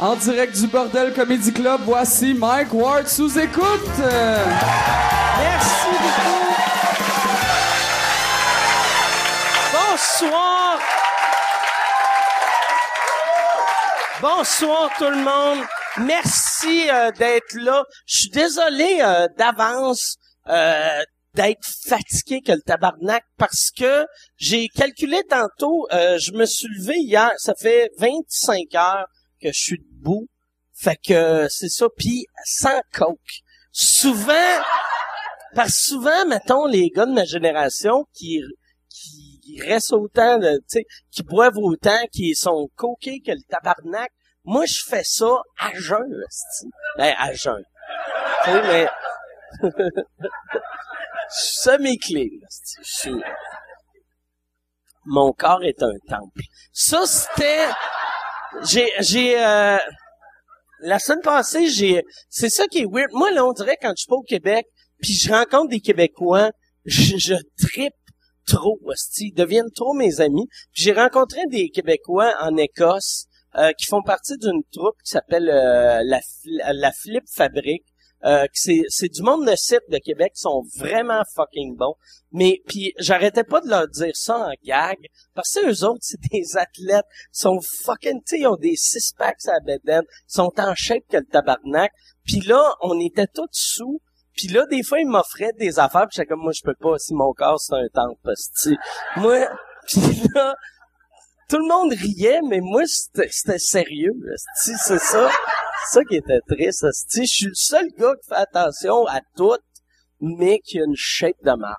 En direct du Bordel Comedy Club, voici Mike Ward sous écoute. Merci beaucoup. Bonsoir. Bonsoir tout le monde. Merci euh, d'être là. Je suis désolé euh, d'avance euh, d'être fatigué que le tabarnak parce que j'ai calculé tantôt, je me suis levé hier, ça fait 25 heures que je suis debout. Fait que c'est ça, puis sans coke. Souvent, parce souvent, mettons, les gars de ma génération qui qui restent autant, tu sais, qui boivent autant, qui sont coqués que le tabarnak, moi, je fais ça à jeun. Ben, à jeun. Tu sais, mais... Esti. Je. Mon corps est un temple. Ça, c'était... J'ai... j'ai euh, La semaine passée, j'ai... C'est ça qui est weird. Moi, là, on dirait, quand je suis pas au Québec, puis je rencontre des Québécois, je, je trippe trop, esti. Ils deviennent trop mes amis. J'ai rencontré des Québécois en Écosse euh, qui font partie d'une troupe qui s'appelle euh, la, la Flip Fabrique. Euh, c'est, du monde de site de Québec qui sont vraiment fucking bons. Mais puis j'arrêtais pas de leur dire ça en gag parce que eux autres c'est des athlètes, sont fucking, tu ils ont des six packs à la bedaine, sont en shape que le tabarnak. Puis là, on était tous sous. Puis là, des fois, ils m'offraient des affaires, puis j'étais comme, moi, je peux pas, si mon corps, c'est un temple, sais, moi, puis là, tout le monde riait, mais moi, c'était sérieux, esti, c'est ça. Ça qui était triste. Je suis le seul gars qui fait attention à tout, mais qui a une shape de marde.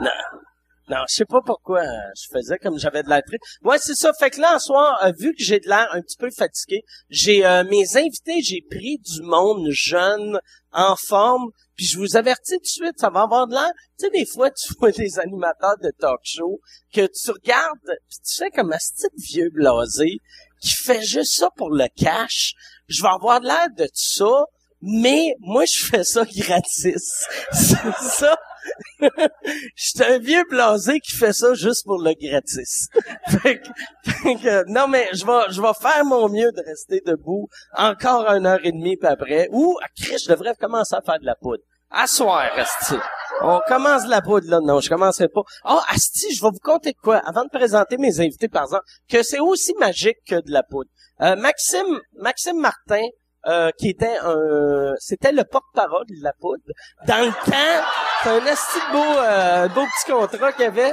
Non. Non, je sais pas pourquoi euh, je faisais comme j'avais de l'air triste. Ouais, c'est ça. Fait que là, en soir, euh, vu que j'ai de l'air un petit peu fatigué, j'ai euh, mes invités, j'ai pris du monde jeune, en forme, puis je vous avertis tout de suite, ça va avoir de l'air. Tu sais, des fois, tu vois des animateurs de talk show que tu regardes, puis tu fais comme un petit vieux blasé qui fait juste ça pour le cash. Je vais avoir de l'air de ça, mais moi, je fais ça gratis. C'est ça. J'étais un vieux blasé qui fait ça juste pour le gratis. fait que, fait que, non, mais je vais, faire mon mieux de rester debout encore une heure et demie puis après. Ou, ah, Chris, je devrais commencer à faire de la poudre. À soir, Asti. On commence de la poudre, là. Non, je commencerai pas. Ah, Asti, je vais vous conter de quoi, avant de présenter mes invités, par exemple, que c'est aussi magique que de la poudre. Euh, Maxime, Maxime Martin, euh, qui était un, c'était le porte-parole de la poudre. Dans le temps, c'est un asti de beau, euh, beau petit contrat qu'il y avait.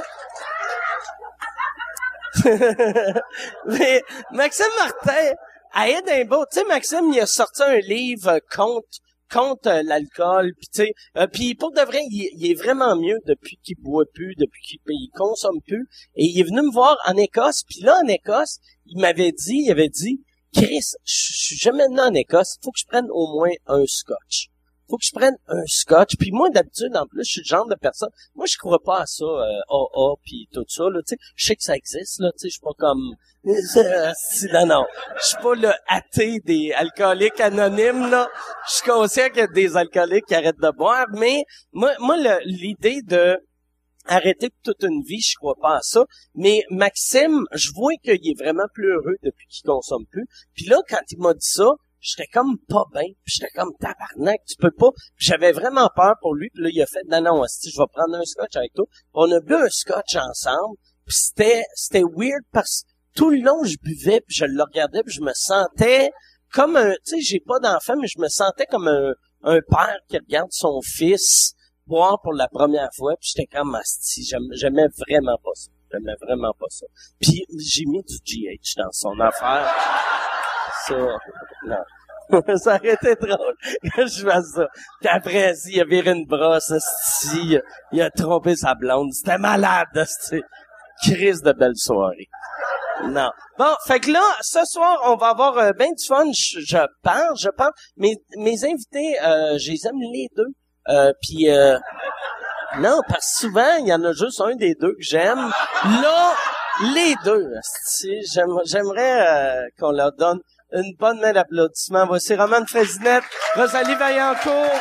Mais Maxime Martin, à Edinburgh, tu sais, Maxime, il a sorti un livre contre contre euh, l'alcool, euh, puis pour de vrai, il, est vraiment mieux depuis qu'il boit plus, depuis qu'il il consomme plus, et il est venu me voir en Écosse, puis là en Écosse, il m'avait dit, il avait dit, Chris, je je suis jamais venu en Écosse, faut que je prenne au moins un scotch. Faut que je prenne un scotch. Puis moi, d'habitude, en plus, je suis le genre de personne. Moi, je crois pas à ça, euh, AA, puis tout ça. Là, je sais que ça existe. Là, je suis pas comme. Si, non, non. Je suis pas le athée des alcooliques anonymes. Là, je suis conscient qu'il y a des alcooliques qui arrêtent de boire, mais moi, moi, l'idée de arrêter toute une vie, je crois pas à ça. Mais Maxime, je vois qu'il est vraiment plus heureux depuis qu'il consomme plus. Puis là, quand il m'a dit ça, j'étais comme pas bien. Puis j'étais comme tabarnak, tu peux pas. J'avais vraiment peur pour lui. Puis là, il a fait non, non, esti, je vais prendre un scotch avec toi. On a bu un scotch ensemble. Puis c'était, c'était weird parce que tout le long, je buvais, puis je le regardais, puis je me sentais comme un, tu sais, j'ai pas d'enfant, mais je me sentais comme un, un père qui regarde son fils boire pour la première fois, puis j'étais comme asti, j'aimais vraiment pas ça. J'aimais vraiment pas ça. Puis j'ai mis du GH dans son affaire. Ça, non. ça aurait été drôle que je fasse ça. Puis après, il a viré une brosse, asti, il a- trompé sa blonde. C'était malade, asti. Crise de belle soirée. Non. Bon, fait que là, ce soir, on va avoir euh, ben du fun, je, je je pense. Mes, mes invités, euh, je les aime les deux. Euh, Puis, euh, non, parce que souvent, il y en a juste un des deux que j'aime. Là, les deux, j'aimerais euh, qu'on leur donne une bonne main d'applaudissement. Voici Romane Frésinette, Rosalie Vaillancourt.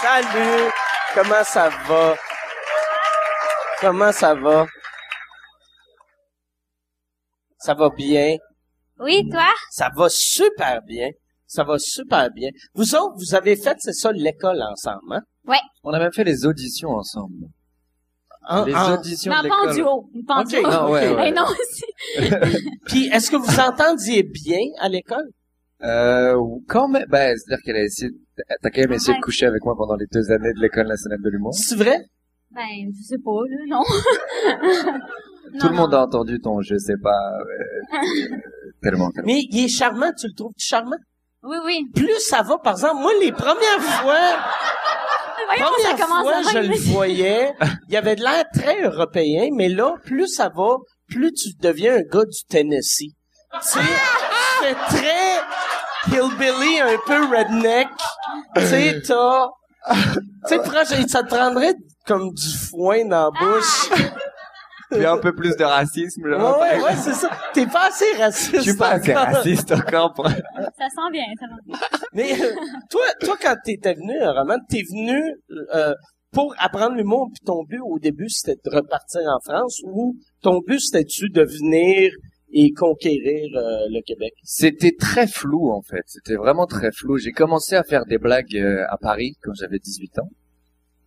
Salut! Comment ça va? Comment ça va? Ça va bien? Oui, toi? Ça va super bien. Ça va super bien. Vous autres, vous avez fait, c'est ça, l'école ensemble, hein? On a même fait les auditions ensemble. En- les en- auditions Non, de pas en duo. Pas en Ok. duo. Non, ouais, ouais. Eh non, aussi. Puis, est-ce que vous entendiez bien à l'école? Euh, quand même, bah, c'est-à-dire qu'elle a essayé, t'as quand même essayé Ouais. de coucher avec moi pendant les deux années de l'école nationale de l'humour. C'est vrai? Ben, je sais pas, là, non. Tout le monde a entendu ton je sais pas, euh, tellement, tellement. Mais il est charmant, tu le trouves charmant? Oui, oui. Plus ça va, par exemple, moi, les premières fois, Voyons, première fois, je le voyais, il y avait de l'air très européen, mais là, plus ça va, plus tu deviens un gars du Tennessee. Tu sais, c'est très hillbilly, un peu redneck. Tu sais, t'as... Tu sais, ça te prendrait comme du foin dans la bouche. Il y a un peu plus de racisme, là. Ouais, ouais, c'est ça. T'es pas assez raciste. Je suis pas assez raciste encore pour... Ça sent bien, ça sent bien. Mais euh, toi, toi, quand t'étais venu, euh, Roman, t'es venu euh, pour apprendre l'humour, puis ton but au début, c'était de repartir en France, ou ton but, c'était-tu de venir et conquérir euh, le Québec? C'était très flou, en fait. C'était vraiment très flou. J'ai commencé à faire des blagues euh, à Paris quand j'avais 18 ans.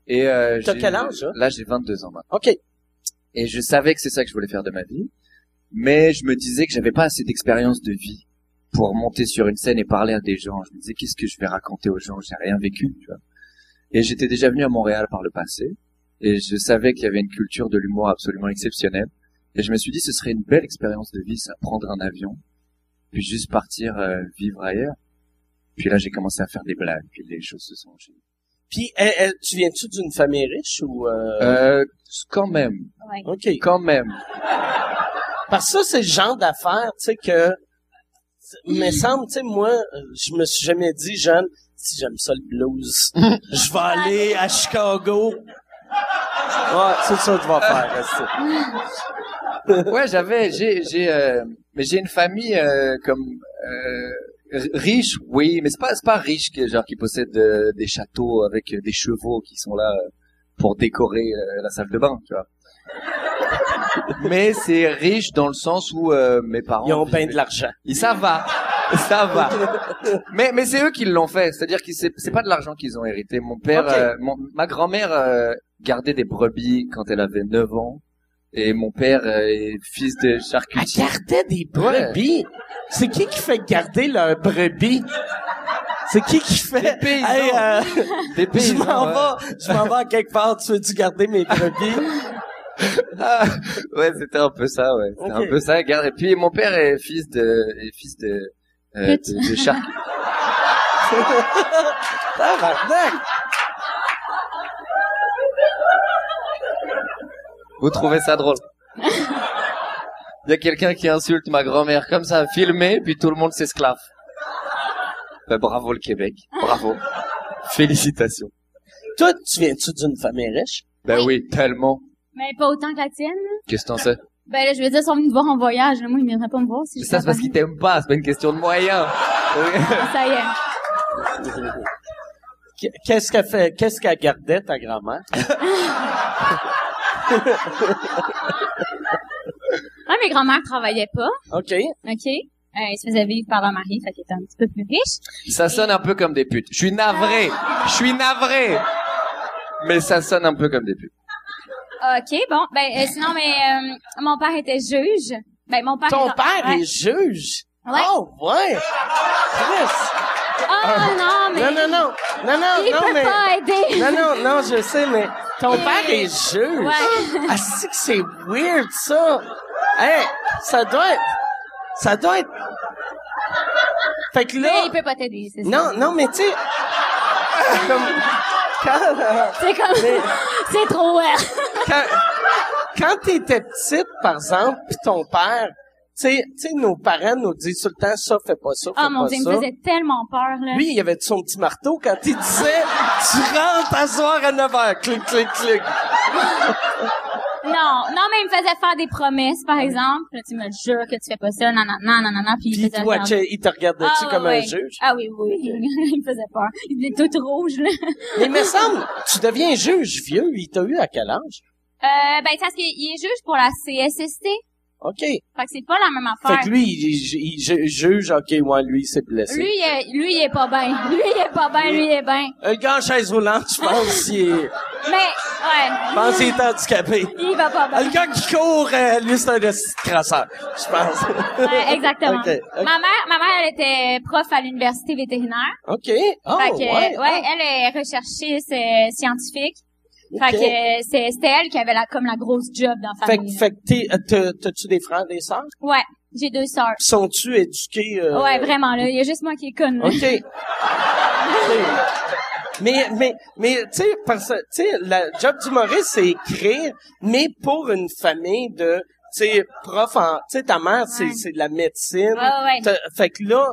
Et euh, T'as quel âge, hein? Là, j'ai 22 ans maintenant. OK. Et je savais que c'est ça que je voulais faire de ma vie. Mais je me disais que j'avais pas assez d'expérience de vie pour monter sur une scène et parler à des gens. Je me disais, qu'est-ce que je vais raconter aux gens? J'ai rien vécu, tu vois. Et j'étais déjà venu à Montréal par le passé. Et je savais qu'il y avait une culture de l'humour absolument exceptionnelle. Et je me suis dit, ce serait une belle expérience de vie, ça, prendre un avion, puis juste partir euh, vivre ailleurs. Puis là, j'ai commencé à faire des blagues, puis les choses se sont enchaînées. Puis, elle- elle- tu viens-tu d'une famille riche ou... Euh... Euh, quand même, Ouais. OK. quand même. Parce que ça, c'est le genre d'affaire, tu sais, que... Me semble, tu sais, moi, je me suis jamais dit, jeune, si j'aime ça le blues, je vais aller à Chicago. Ouais, c'est ça que je vais faire. Ouais, j'avais, j'ai, j'ai, euh, mais j'ai une famille euh, comme euh, riche, oui, mais c'est pas, c'est pas riche que genre qui possède euh, des châteaux avec euh, des chevaux qui sont là euh, pour décorer euh, la salle de bain, tu vois. mais c'est riche dans le sens où euh, mes parents. Ils ont bien de l'argent. Et ça va, ça va. mais mais c'est eux qui l'ont fait, c'est-à-dire que c'est c'est pas de l'argent qu'ils ont hérité. Mon père, euh, mon- ma grand-mère euh, gardait des brebis quand elle avait 9 ans. Et mon père euh, est fils de Elle charcutier. gardait des brebis. C'est qui qui fait garder leurs brebis? C'est qui qui fait... Des paysans. Hey, euh, Des je paysans, m'en ouais. vais, je m'en vais à quelque part, tu veux-tu garder mes brebis? Ah, ouais, c'était un peu ça, ouais. C'était un peu ça. Regarde. Et puis mon père est fils de, est fils de, euh, de, de charcutier. Vous trouvez ça drôle Il y a quelqu'un qui insulte ma grand-mère comme ça, filmé, puis tout le monde s'esclave. Ben, bravo le Québec, bravo. Félicitations. Toi, tu viens-tu d'une famille riche? Ben oui, tellement. Mais pas autant que la tienne. Qu'est-ce que t'en sais? Ben là, je veux dire, ils sont venus te voir en voyage. Moi, ils viendraient pas me voir si je Ça, c'est parce qu'ils t'aiment pas, c'est pas une question de moyens. Ça y est. Qu- Qu'est-ce qu'elle fait, qu'est-ce qu'elle gardait, ta grand-mère? Ah, mes grands-mères travaillaient pas. OK. OK? Euh, ils se faisaient vivre par leur mari, fait qu'ils étaient un petit peu plus riches. Ça sonne un peu comme des putes. Je suis navré. Je suis navré. Mais ça sonne un peu comme des putes. OK, bon. Ben, euh, sinon, mais euh, mon père était juge. Ben, mon père... Ton est- père ouais. est juge? Ouais. Oh, ouais! Chris! Ah, non, mais... Non, non, non! Non, non, Il non, peut mais... pas aider. Non, non, non, je sais, mais ton père est juge. Ouais. Ah, c'est que c'est weird, ça. Hey, ça doit être... Ça doit être... Fait que Mais là... il peut pas t'aider, c'est ça. Non, non, mais tu sais... comme... Quand, C'est comme... Mais- c'est trop... euh, quand, quand t'étais petite, par exemple, pis ton père... Sais, nos parents nous disent tout le temps, ça, fais pas ça, fais Ah, mon pas Dieu, il me faisait tellement peur, là. Lui, il avait son petit marteau quand il disait Tu rentres à soir à 9 h, clic, clic, clic. Non, non, mais il me faisait faire des promesses, par exemple. Là, tu me jures que tu fais pas ça, non, non, non, non, non, non, puis il me faisait il te regardait-tu Ah, comme un juge? Ah oui, oui, il me faisait peur. Il était tout rouge, là. Mais il me semble, tu deviens juge vieux, il t'a eu à quel âge? Euh, ben, c'est parce qu'il il est juge pour la CSST. OK. Fait que c'est pas la même Fait affaire. que lui, il, il- il ju- juge, OK, ouais, lui, il s'est blessé. Lui, il est, lui, il est pas bien. Lui, il est pas bien, lui, il est bien. Un gars en chaise roulante, je pense, il est, Mais, ouais. je pense qu'il est handicapé. Il va pas bien. Le gars qui court, euh, lui, c'est un crasseur, je pense. Ouais, exactement. Ma mère, ma mère, elle était prof à l'université vétérinaire. OK. Oh, fait que, ouais. ouais, elle est recherchiste euh, scientifique. Fait que euh, c'est c'était elle qui avait la, comme la grosse job dans la Fait, famille. que- fait que euh, t'as- t'as-tu des frères, des sœurs? Ouais, j'ai deux sœurs. Sont-tu éduqués? euh, Ouais, vraiment, là. Il y a juste moi qui est conne. là. OK. mais, mais, mais, tu sais, parce que, tu sais, la job d'humoriste, c'est écrire, mais pour une famille de, tu sais, prof en, tu sais, ta mère, c'est, Ouais. c'est de la médecine. Ouais, ouais. T'as- Fait que là,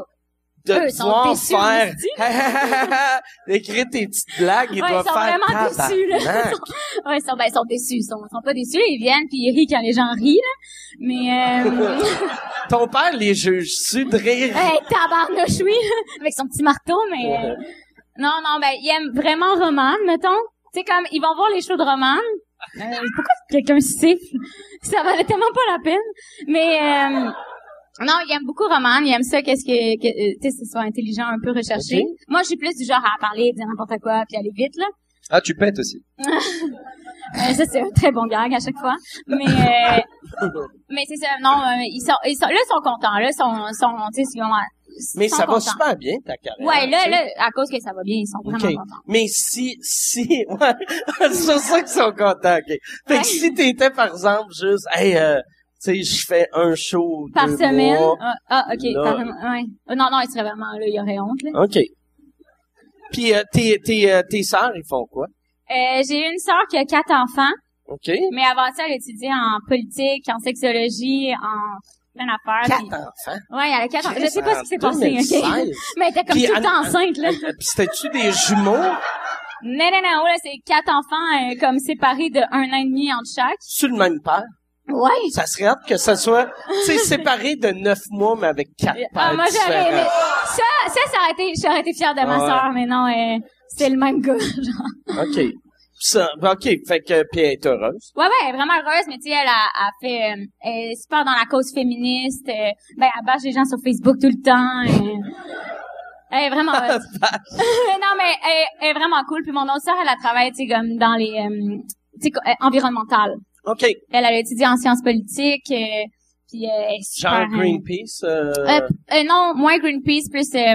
de Eux sont pouvoir déçus, faire, d'écrire tes petites blagues, ils Ouais, doivent ils sont faire vraiment déçus, là. Ouais, ils sont, ben, ils sont déçus. Ils sont, sont pas déçus. Ils viennent puis ils rient quand les gens rient, là. Mais, euh, Ton père les juge-tu de rire? hey, tabarnouche, oui, avec son petit marteau, mais, euh, non, non, ben, ils aiment vraiment Romane, mettons. Tu sais, comme, ils vont voir les shows de Romane. Euh, pourquoi quelqu'un siffle? Ça valait tellement pas la peine. Mais, euh, non, ils aiment beaucoup Romane. Ils aiment ça, qu'est-ce que, que euh, tu sais, ce soit intelligent, un peu recherché. Moi, je suis plus du genre à parler, dire n'importe quoi, puis aller vite, là. Ah, tu pètes aussi. Euh, ça, c'est un très bon gag à chaque fois. Mais, euh, mais c'est ça, non, euh, ils sont, ils sont, là, ils sont contents, là, ils sont, sont, tu sais, ils ont, Mais ça va super bien, ta carrière. Ouais, là, là, à cause que ça va bien, ils sont vraiment contents. Mais si, si, ouais, c'est ça qu'ils sont contents, OK. Fait Ouais. que si t'étais, par exemple, juste, hey, euh, sais, je fais un show Par deux semaine? mois. Ah, ah, ok, Là. par, ouais. Euh, Non, non, ils seraient vraiment, là, il y aurait honte, là. OK. Puis, euh, tes, tes, euh, tes sœurs, ils font quoi? Euh, j'ai une sœur qui a quatre enfants, OK? mais avant ça, elle étudie en politique, en sexologie, en plein d'affaires. puis- Quatre enfants? Ouais, elle a quatre enfants. Je sais pas ce qui s'est passé, ok? 2016. Mais elle était comme Puis tout le Anne- temps enceinte, là. Euh, Puis c'était-tu des jumeaux? Non, non, non, là, c'est quatre enfants, euh, comme séparés de un an et demi entre chaque. Sur le même père? Ouais. Ça serait hâte que ça soit, tu sais, séparé de neuf mois, mais avec quatre pères Ah, moi, j'aurais aimé. Ça, ça, ça aurait été, j'aurais été fière de ma Ouais. sœur, mais non, euh, c'est le même gars, genre. OK. Ça, OK, fait que, puis elle est heureuse. Ouais, ouais, elle est vraiment heureuse, mais tu sais, elle a, a fait, euh, elle est super dans la cause féministe, euh, ben, elle bâche les gens sur Facebook tout le temps, elle est vraiment heureuse. non, mais elle, elle est vraiment cool, puis mon autre sœur, elle a travaillé, tu sais, comme dans les, euh, tu sais, environnementales. OK. Elle, elle a étudié en sciences politiques, euh, puis euh, elle super... Genre euh, Greenpeace, euh, Euh, euh, non, moins Greenpeace, plus euh,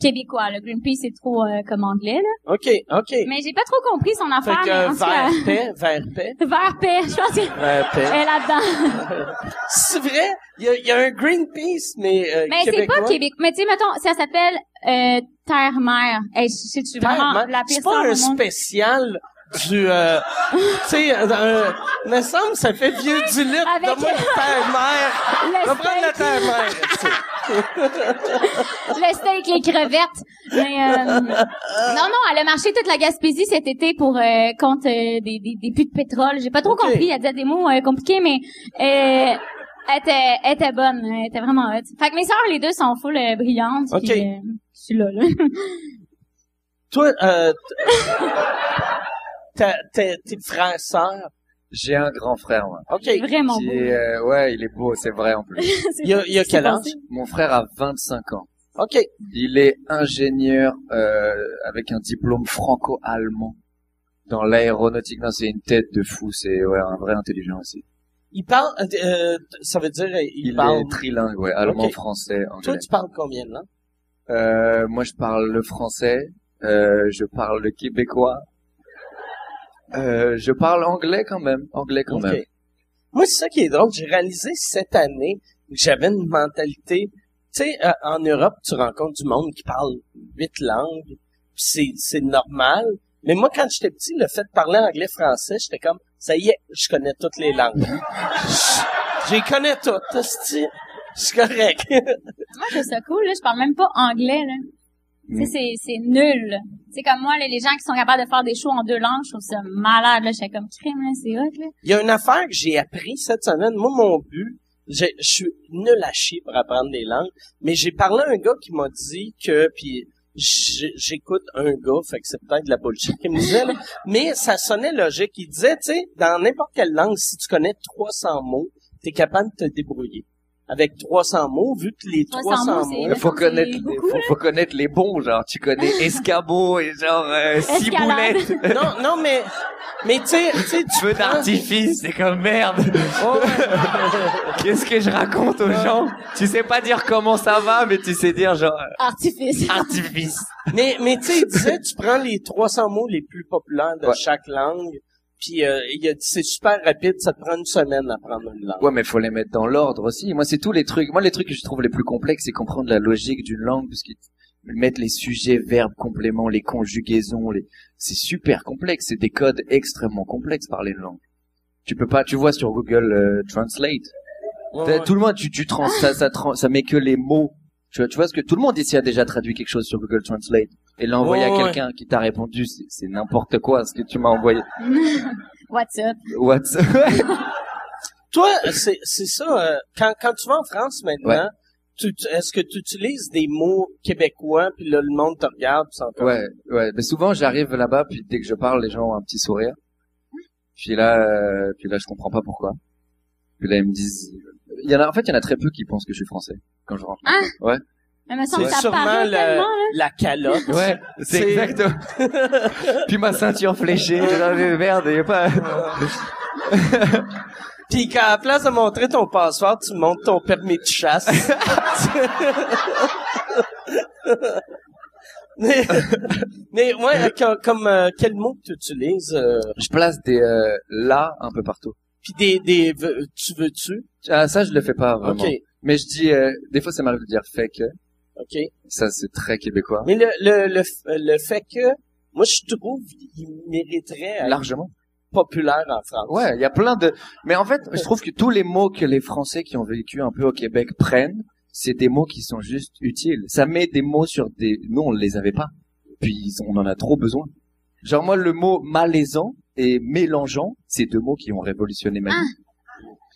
québécois. Le Greenpeace, c'est trop euh, comme anglais, là. OK, OK. Mais j'ai pas trop compris son Fait affaire, que tout cas, vers paix, vers paix, Vert paix, je pense qu'elle vers paix. est là-dedans. C'est vrai? Il y a, y a un Greenpeace, mais euh, mais c'est pas Québec. Mais tu sais, mettons, ça s'appelle euh, Terre-Mer. Hey, suis vraiment la pire C'est pas un monde? spécial du... Euh, tu sais, un- me semble ça fait vieux du lit. Avec- Donne-moi une terre-mère. Vais prendre la terre-mère. tu sais. Le steak, les crevettes. Mais euh, non, non, elle a marché toute la Gaspésie cet été pour euh, contre euh, des, des, des puits de pétrole. J'ai pas trop Ok. compris. Elle disait des mots euh, compliqués, mais euh, elle était, elle était bonne. Elle était vraiment hot. Fait que mes sœurs, les deux, sont full euh, brillantes. Ok. puis, euh, je suis là, là. Toi, euh, t'as- t'es t'es frère, sœur. J'ai un grand frère, moi. OK. Vraiment Qui beau. est, euh, ouais, il est beau, c'est vrai en plus. Il y a, il y a quel âge? Mon frère a 25 ans. OK. Il est ingénieur euh, avec un diplôme franco-allemand dans l'aéronautique. Non, c'est une tête de fou. C'est ouais, un vrai intelligent aussi. Il parle, euh, ça veut dire, il, Il parle. est trilingue, ouais, allemand, français, Toi, anglais. tu parles combien de langues? Euh, moi, je parle le français. Euh, je parle le québécois. Euh, je parle anglais quand même. Anglais quand OK. même. Moi, c'est ça qui est drôle. J'ai réalisé cette année que j'avais une mentalité. Tu sais, euh, en Europe, tu rencontres du monde qui parle huit langues. puis C'est, c'est normal. Mais moi, quand j'étais petit, le fait de parler anglais-français, j'étais comme, ça y est, je connais toutes les langues. J'y connais toutes. C'est correct. Moi, je trouve ça cool, là. Je parle même pas anglais, là. Tu sais, c'est, c'est nul. C'est comme moi, là, les gens qui sont capables de faire des shows en deux langues, je trouve ça malade, là. J'étais comme crime, là, c'est hot, là. Il y a une affaire que j'ai appris cette semaine. Moi, mon but, je je suis nul à chier pour apprendre des langues, mais j'ai parlé à un gars qui m'a dit que, puis j'écoute un gars, fait que c'est peut-être de la bullshit qu'il me disait, là, mais ça sonnait logique. Il disait, tu sais, dans n'importe quelle langue, si tu connais 300 mots, t'es capable de te débrouiller. Avec 300 mots, vu que les 300, 300 mots, Il faut connaître, les, faut, faut connaître les bons, genre, tu connais escabeau et genre, euh, ciboulette. Non, non, mais, mais tu sais, tu sais, tu Feu prends- d'artifice, c'est comme merde. Qu'est-ce que je raconte aux gens? Tu sais pas dire comment ça va, mais tu sais dire genre, euh, Artifice. artifice. Mais, mais tu sais, tu prends les 300 mots les plus populaires de Ouais. chaque langue, puis euh, il a dit, c'est super rapide, ça te prend une semaine à apprendre une langue. Ouais, mais faut les mettre dans l'ordre aussi. Moi, c'est tous les trucs. Moi, les trucs que je trouve les plus complexes, c'est comprendre la logique d'une langue, parce qu'ils mettent les sujets, verbes, compléments, les conjugaisons, les... c'est super complexe. C'est des codes extrêmement complexes parler une langue. Tu peux pas, tu vois sur Google euh, Translate, Ouais, T'as- ouais. tout le monde, tu, tu trans, ça, ça, trans- ça met que les mots. Tu vois, tu vois ce que tout le monde ici a déjà traduit quelque chose sur Google Translate et l'a envoyé Ouais, à ouais. quelqu'un qui t'a répondu, c'est c'est n'importe quoi ce que tu m'as envoyé. What's up? What's Toi, c'est, c'est ça, euh, quand, quand tu vas en France maintenant, tu, tu- est-ce que tu utilises des mots québécois, puis là, le monde te regarde, encore... Ouais, ouais. Mais souvent, j'arrive là-bas, puis dès que je parle, les gens ont un petit sourire. Puis là, euh, puis là, je comprends pas pourquoi. Puis là, ils me disent, il y en a, en fait, il y en a très peu qui pensent que je suis français quand je rentre. Ah! Ouais. Mais C'est que ça sûrement le- tellement, la calotte. Ouais, c'est C'est- exactement. puis ma ceinture fléchée. Mais merde, y a pas. Puis qu'à la place de montrer ton passeport, tu montres ton permis de chasse. mais, mais ouais, comme, comme, euh, quel mot que tu utilises? euh, Je place des euh, là un peu partout. puis des, des, veux- tu veux-tu? Ah, ça, je le fais pas vraiment. Ok, Mais je dis, euh, des fois, ça m'arrive de dire fait que. Ok. Ça, c'est très québécois. Mais le, le, le, le fait que, moi, je trouve qu'il mériterait Largement. populaire en France. Ouais, il y a plein de. Mais en fait, je trouve que tous les mots que les Français qui ont vécu un peu au Québec prennent, c'est des mots qui sont juste utiles. Ça met des mots sur des. Nous, on les avait pas. Puis on en a trop besoin. Genre moi, le mot malaisant et mélangeant, c'est deux mots qui ont révolutionné ma vie.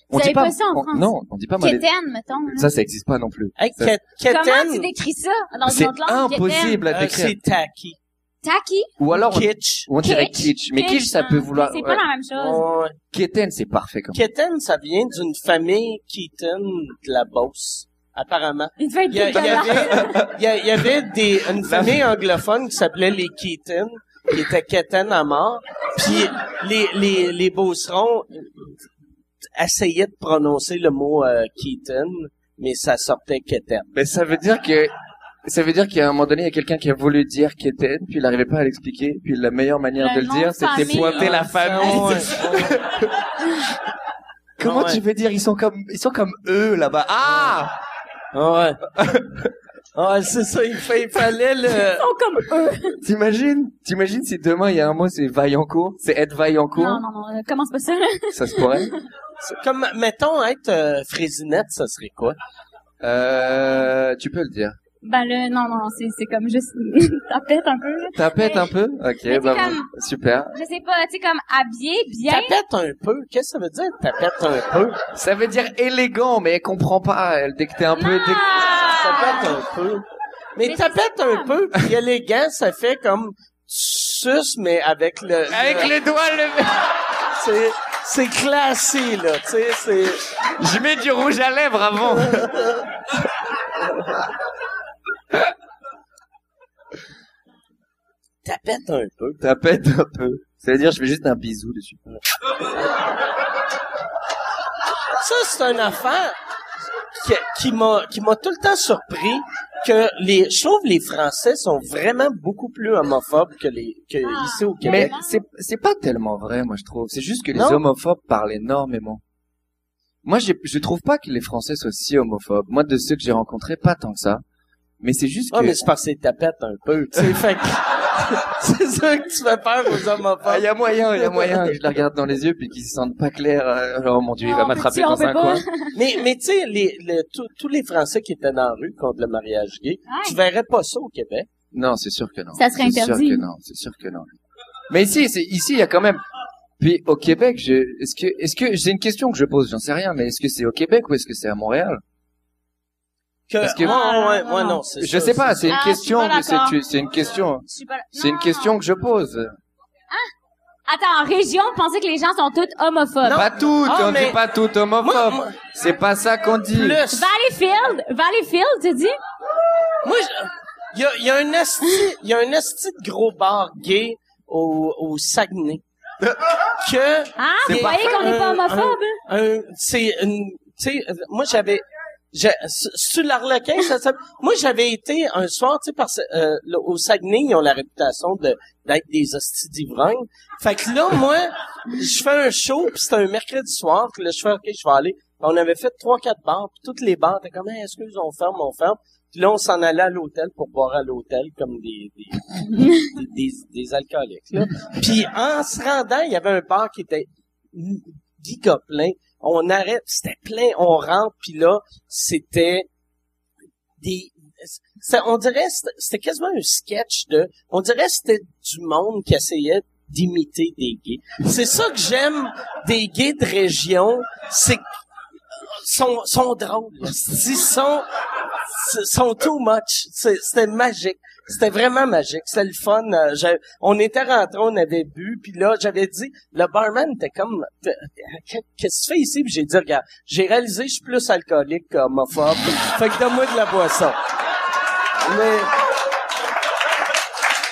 Vous avez pas ça en on- France? Non, on dit pas. Quétaine, mettons. Ça, ça existe pas non plus. Hey, Ça- Comment Keten, tu décris ça dans C'est une autre langue? impossible à euh, décrire. c'est tacky. Tacky? Ou alors, on, Kitsch. on dirait Kitsch. kitsch. Mais kitsch, ça peut hein. vouloir. C'est pas la même chose. Quétaine, c'est parfait comme. Keten, ça vient d'une famille Keaton de la Beauce, apparemment. Il Il y, a- il y avait, il y, avait des, une famille anglophone qui s'appelait les Keaton, qui était Keten à mort. Puis les, les, les Beaucerons essayaient de prononcer le mot euh, Keaton, mais ça sortait Keten. Mais ça veut dire que ça veut dire qu'à un moment donné, il y a quelqu'un qui a voulu dire Kéten, puis il n'arrivait pas à l'expliquer, puis la meilleure manière Le de le dire, de c'était pointer la Ah, famille. Comment ouais. tu veux dire ils sont comme ils sont comme eux là-bas Ah Ouais. Ouais, c'est ça, il, fa- il fallait le... Ils sont comme eux. T'imagines T'imagines si demain il y a un mot c'est Vaillancourt, c'est être Vaillancourt, Non, non, non, euh, commence pas ça, ça se pourrait? Comme, mettons, être euh, Frésinette, ça serait quoi? Euh, tu peux le dire. Ben là, non, non, c'est, c'est comme juste, tapette un peu. Tapette un peu? Ok, bah comme- super. Je sais pas, tu sais, comme habillé, bien. Tapette un peu? Qu'est-ce que ça veut dire, tapette un peu? Ça veut dire élégant, mais elle comprend pas. Elle dès que t'es un peu dès que- Tapette un peu. Mais, Mais tapette un peu, puis élégant, ça fait comme sus, mais avec le... avec le- les doigts levés. C'est, c'est classé, là, tu sais, c'est... Je mets du rouge à lèvres avant. Tapette un peu. Tapette un peu. Ça veut dire je fais juste un bisou dessus. Ça, c'est affaire qui, qui m'a, qui m'a tout le temps surpris que les, je trouve les Français sont vraiment beaucoup plus homophobes que les, que Ah. ici au Mais Québec. c'est c'est pas tellement vrai, moi je trouve. C'est juste que les Non? homophobes parlent énormément. Moi, j'ai- je trouve pas que les Français soient si homophobes. Moi, de ceux que j'ai rencontrés, pas tant que ça. Mais c'est juste Ah, que mais c'est parce que c'est tapette un peu, tu sais, fait que c'est ça que tu fais peur aux. Ah, il y a moyen, il y a moyen que je les regarde dans les yeux puis qu'ils se sentent pas clairs. euh, Oh mon dieu, il va Non, m'attraper dans un coin. Mais, mais tu sais, les, tous- les Français qui étaient dans la rue contre le mariage gay, Ouais. tu verrais pas ça au Québec. Non, c'est sûr que non. Ça serait C'est interdit. sûr que non, c'est sûr que non. Mais ici, c'est ici, il y a quand même. Puis au Québec, je, est-ce que, est-ce que, c'est une question que je pose, j'en sais rien, mais est-ce que c'est au Québec ou est-ce que c'est à Montréal? Que, Parce que- Ah, ouais, non, ouais, non. non, c'est Je ça, sais pas, c'est une Ah, question, c'est une- question, c'est une Non. question que je pose. Attends, en région, pensez que les gens sont tous homophobes? Non. Pas toutes, Ah, on mais- dit pas toutes homophobes. C'est pas ça qu'on dit. Plus. Valleyfield, Valleyfield, tu dis? Moi, il y a, y a un esti, il y a un esti de gros bar gay au, au Saguenay. que, Ah, vous voyez qu'on n'est pas un- homophobe? un, c'est une, tu sais, moi j'avais, sur l'Arlequin, ça s'appelle- moi j'avais été un soir, tu sais, parce euh, là, au Saguenay, ils ont la réputation de d'être des hosties d'ivrognes. Fait que là, moi, je fais un show, puis c'était un mercredi soir, puis là, je fais, OK, je vais aller. On avait fait trois, quatre bars, puis toutes les bars étaient comme, hey, excuse, on ferme, on ferme. Puis là, on s'en allait à l'hôtel pour boire à l'hôtel comme des, des, des, des, des alcooliques. Puis en se rendant, il y avait un bar qui était giga plein. On arrête, c'était plein, on rentre, puis là, c'était des... on dirait, c'était- quasiment un sketch de... On dirait c'était du monde qui essayait d'imiter des gays. C'est ça que j'aime des gays de région, c'est sont, sont drôles. Ils sont, sont too much. C'était magique. C'était vraiment magique. C'était le fun. Euh, on était rentrés, on avait bu, puis là, j'avais dit, le barman était comme, qu'est-ce que tu fais ici? J'ai dit, regarde, j'ai réalisé, je suis plus alcoolique qu'homophobe. fait que donne-moi de la boisson. Mais,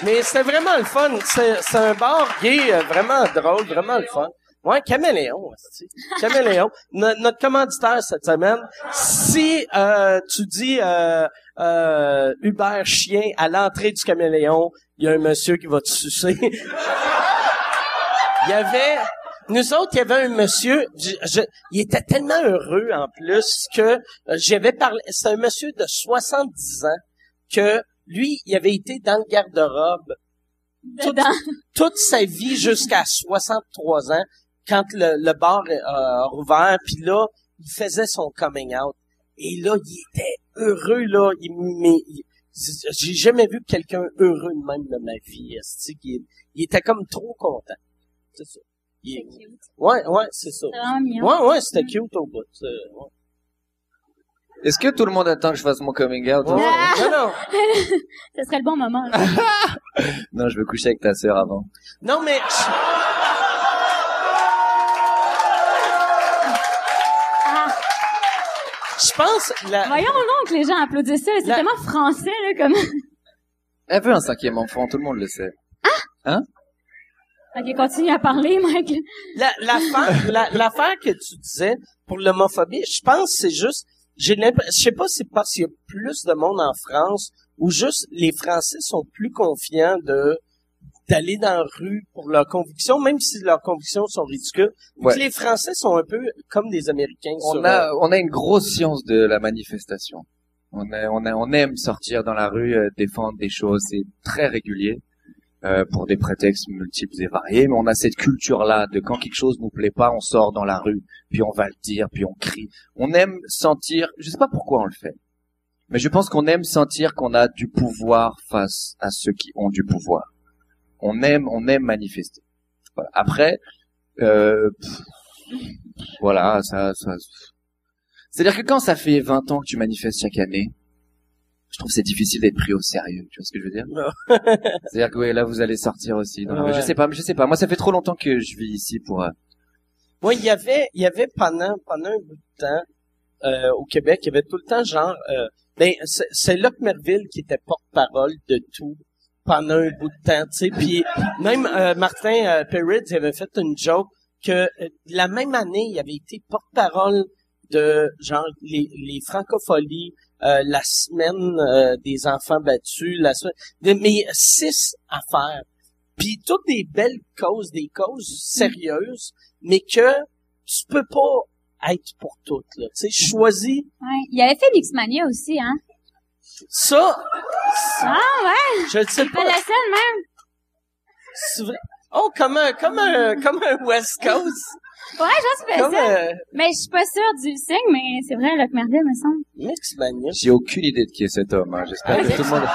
mais c'était vraiment le fun. C'est c'est un bar gay euh, vraiment drôle, vraiment le fun. Ouais, Caméléon. Caméléon. No- notre commanditaire cette semaine, si euh, tu dis euh, euh, Uber chien à l'entrée du Caméléon, il y a un monsieur qui va te sucer. il y avait nous autres, il y avait un monsieur, je- je- il était tellement heureux en plus que euh, j'avais parlé, c'est un monsieur de 70 ans que lui, il avait été dans le garde-robe toute sa vie jusqu'à 63 ans quand le, le bar euh, a rouvert, puis là, il faisait son coming out. Et là, il était heureux, là. Il, mais, il- j'ai jamais vu quelqu'un heureux de même de ma vie. qu'il- il était comme trop content. C'est ça. Il- C'est cute. ouais, ouais, c'est ça. C'est vraiment mignon. Ouais, ouais, c'était cute au bout. c'est- ouais. Est-ce que tout le monde attend que je fasse mon coming out? Ouais, Ah. Non, non. Ce serait le bon moment. là. Non, je veux coucher avec ta sœur avant. Non, mais... Je pense... La... voyons donc que les gens applaudissent ça. C'est La- tellement français, là, comme... Elle veut un cinquième enfant, tout le monde le sait. ok, continue à parler, Mike. La, l'affaire, la, l'affaire que tu disais pour l'homophobie, je pense que c'est juste, j'ai l'impression, je sais pas si c'est parce qu'il y a plus de monde en France ou juste les Français sont plus confiants de d'aller dans la rue pour leurs convictions, même si leurs convictions sont ridicules. Ouais. Les Français sont un peu comme des Américains. On sur, a, euh, on a une grosse science de la manifestation. On, a, on, a, on aime sortir dans la rue, euh, défendre des choses, c'est très régulier, euh, pour des prétextes multiples et variés, mais on a cette culture-là de quand quelque chose nous plaît pas, on sort dans la rue, puis on va le dire, puis on crie. On aime sentir, je sais pas pourquoi on le fait, mais je pense qu'on aime sentir qu'on a du pouvoir face à ceux qui ont du pouvoir. On aime, on aime manifester. Voilà. Après, euh, pff, voilà, ça, ça, c'est-à-dire que quand ça fait 20 ans que tu manifestes chaque année, je trouve que c'est difficile d'être pris au sérieux. Tu vois ce que je veux dire? C'est-à-dire que oui, là vous allez sortir aussi. Ouais. Je sais pas, mais je sais pas. Moi, ça fait trop longtemps que je vis ici pour. euh, Moi, il y avait, il y avait pendant, pendant un bout de temps, euh, au Québec, il y avait tout le temps genre, euh, ben, c'est, c'est Locke Merville qui était porte-parole de tout pendant un bout de temps, tu sais. Puis même euh, Martin euh, avait fait une joke que euh, la même année, il avait été porte-parole de genre les, les francopholies, euh, la semaine euh, des enfants battus, la semaine, mais six affaires. Puis toutes des belles causes, des causes sérieuses, mais que tu peux pas être pour toutes. Là. Tu sais, choisis Ouais. Il avait fait Mixmania aussi, hein. Ça. Ah, ouais. Je ne sais Pas pas. la scène, même. Oh, comme un, comme un, comme un West Coast. Ouais, je pense que c'est ça. Mais je suis pas sûre du signe, mais c'est vrai, Locke Merville, me semble. Mixmania. J'ai aucune idée de qui est cet homme. hein. J'espère que tout le monde.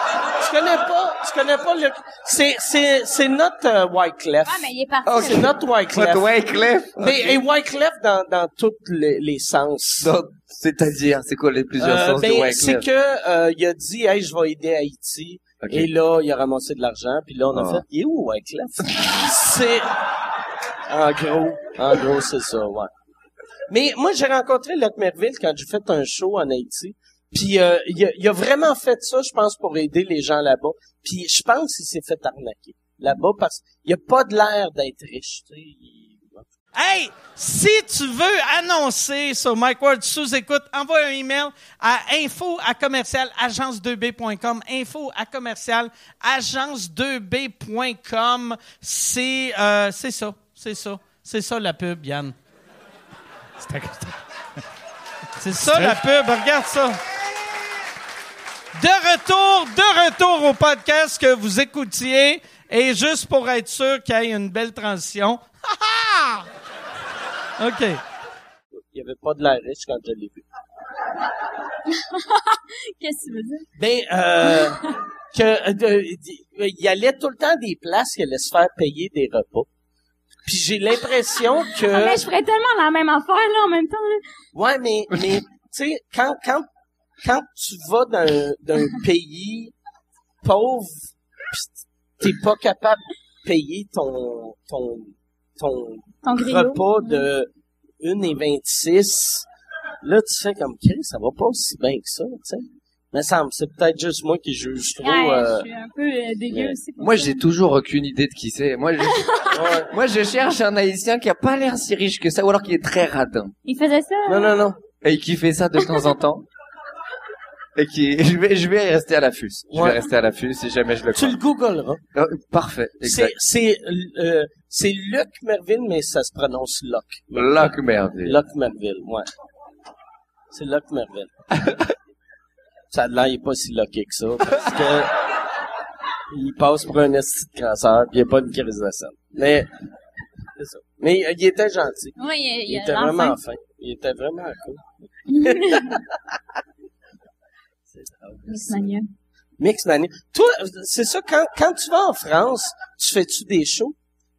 Tu connais pas? Tu connais pas Luc? C'est, c'est, c'est notre euh, Wyclef. Ah, mais il est parti. C'est notre Wyclef. Votre Wyclef? Mais, et Wyclef dans, dans tous les, les sens. Donc, C'est-à-dire, c'est quoi les plusieurs Euh, sens de ben, Wyclef? c'est que euh, il a dit hey je vais aider Haïti et là il a ramassé de l'argent puis là on a Ah. fait il est où Wyclef? C'est en gros en gros c'est ça ouais mais moi j'ai rencontré Luc Merville quand j'ai fait un show en Haïti puis euh, il, a, vraiment fait ça je pense pour aider les gens là-bas puis je pense qu'il s'est fait arnaquer là-bas parce qu'il a pas de l'air d'être riche tu sais il- Hey, si tu veux annoncer sur Mike Ward sous écoute, envoie un email à info à commercial agence2b.com. Info à commercial agence2b.com. C'est euh, c'est ça, c'est ça, c'est ça la pub, Yann. C'est ça la pub, regarde ça. De retour, de retour au podcast que vous écoutiez. Et juste pour être sûr qu'il y ait une belle transition. Ha, ha! OK. il avait pas de l'air riche quand je l'ai vu Qu'est-ce que tu veux dire? Ben, euh, que, euh, il allait tout le temps des places qu'il allait se faire payer des repas. Puis j'ai l'impression que... Ah, mais je ferais tellement la même affaire, là, en même temps, là. Ouais, mais, mais, tu sais, quand, quand, quand tu vas d'un, d'un pays pauvre, pis t'es pas capable de payer ton, ton, ton Ton repas de 1,26, là, tu fais comme, Chris, ça va pas aussi bien que ça, tu sais. Mais ça me- c'est peut-être juste moi qui juge trop, Ouais, euh, je suis un peu euh, dégueu aussi. pour Moi, j'ai toujours aucune idée de qui c'est. Moi, je, ouais. moi, je cherche un haïtien qui a pas l'air si riche que ça, ou alors qui est très radin. Il faisait ça? Non, non, non. Et qui fait ça de temps en temps. Et qui, je vais, je vais rester à l'affût. Je Ouais. vais rester à l'affût si jamais je le Tu crois. le googleras. Euh, parfait. C'est, Exact. c'est, euh, c'est Luc Merville, mais ça se prononce Locke. Que merde. Locke Merville, ouais. C'est Locke Merville. ça a l'air, il est pas si loqué que ça, parce que il passe pour un esti de crasseur, pis il a pas de crise de scène. Mais, c'est ça. Mais il était gentil. Oui, il, Il il, était vraiment fin. Il était vraiment cool. c'est drôle. Miss Mania. Mix Mania. Toi, c'est ça, quand, quand tu vas en France, tu fais-tu des shows?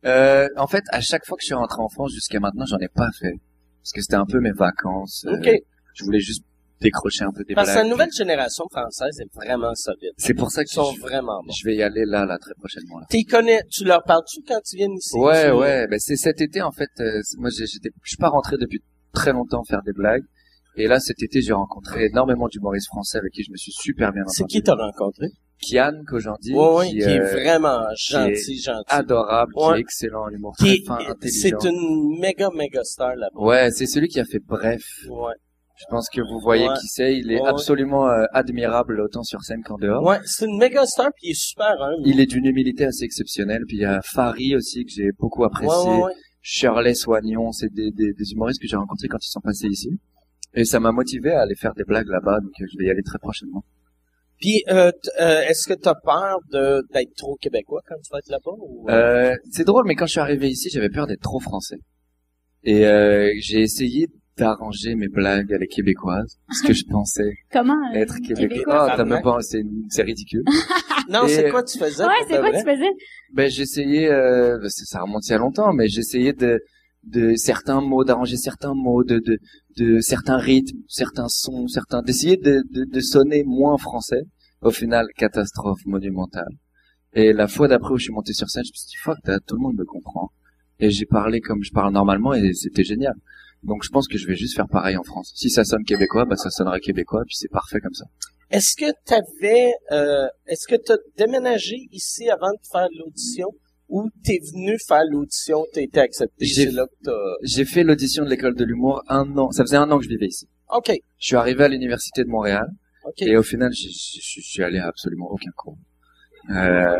Euh, en fait, à chaque fois que je suis rentré en France jusqu'à maintenant, j'en ai pas fait. Parce que c'était un peu mes vacances. euh, OK. Je voulais juste décrocher un peu des Parce que blagues. la nouvelle génération française est vraiment solide. C'est pour ça que Ils sont je, vraiment bons. je vais y aller là, là, très prochainement. Là. T'y connais, tu leur parles-tu quand tu viens ici? Ouais, Tu- ouais. Ben c'est cet été en fait. euh, c'est- moi, j'étais, je suis pas rentré depuis très longtemps faire des blagues. Et là, cet été, j'ai rencontré énormément d'humoristes français avec qui je me suis super bien C'est entendu. qui t'as rencontré? Kian Kojandi, Ouais, ouais, qui, qui est euh, vraiment qui gentil, gentil. adorable, qui est excellent, en humour très fin, c'est intelligent. une méga, méga star là-bas. Ouais, c'est celui qui a fait Bref. Ouais. Je pense que vous voyez Ouais. qui c'est. Il est Ouais. absolument euh, admirable autant sur scène qu'en dehors. Ouais, c'est une méga star puis il est super humble. Il est d'une humilité assez exceptionnelle. Puis il y a Fari aussi que j'ai beaucoup apprécié. ouais, ouais. Shirley Soignon, c'est des, des, des humoristes que j'ai rencontrés quand ils sont passés ici. Et ça m'a motivé à aller faire des blagues là-bas, donc euh, je vais y aller très prochainement. Puis, euh, euh, est-ce que t'as peur de, d'être trop québécois quand tu vas être là-bas? Ou... Euh, c'est drôle, mais quand je suis arrivé ici, j'avais peur d'être trop français. Et euh, j'ai essayé d'arranger mes blagues à les québécoises, parce que je pensais Comment? euh, être québécois. Oh, t'as même pas, c'est, c'est ridicule. non, et- c'est quoi tu faisais? Ouais, c'est quoi vrai? tu faisais? Ben j'essayais, euh, ben, ça remonte il y a longtemps, mais j'essayais de de certains mots, d'arranger certains mots, de, de de certains rythmes, certains sons, certains, d'essayer de, de de sonner moins français. Au final, catastrophe monumentale. Et la fois d'après où je suis monté sur scène, je me suis dit fuck, tout le monde me comprend. Et j'ai parlé comme je parle normalement et c'était génial. Donc je pense que je vais juste faire pareil en France. Si ça sonne québécois, bah ça sonnera québécois, puis c'est parfait comme ça. Est-ce que t'avais, euh, est-ce que t'as déménagé ici avant de faire l'audition ou t'es venu faire l'audition, t'as été accepté, J'ai- c'est là que t'as... J'ai fait l'audition de l'école de l'humour un an. Ça faisait un an que je vivais ici. OK, Je suis arrivé à l'université de Montréal. OK. Et au final, je, je- je suis allé à absolument aucun cours. Euh,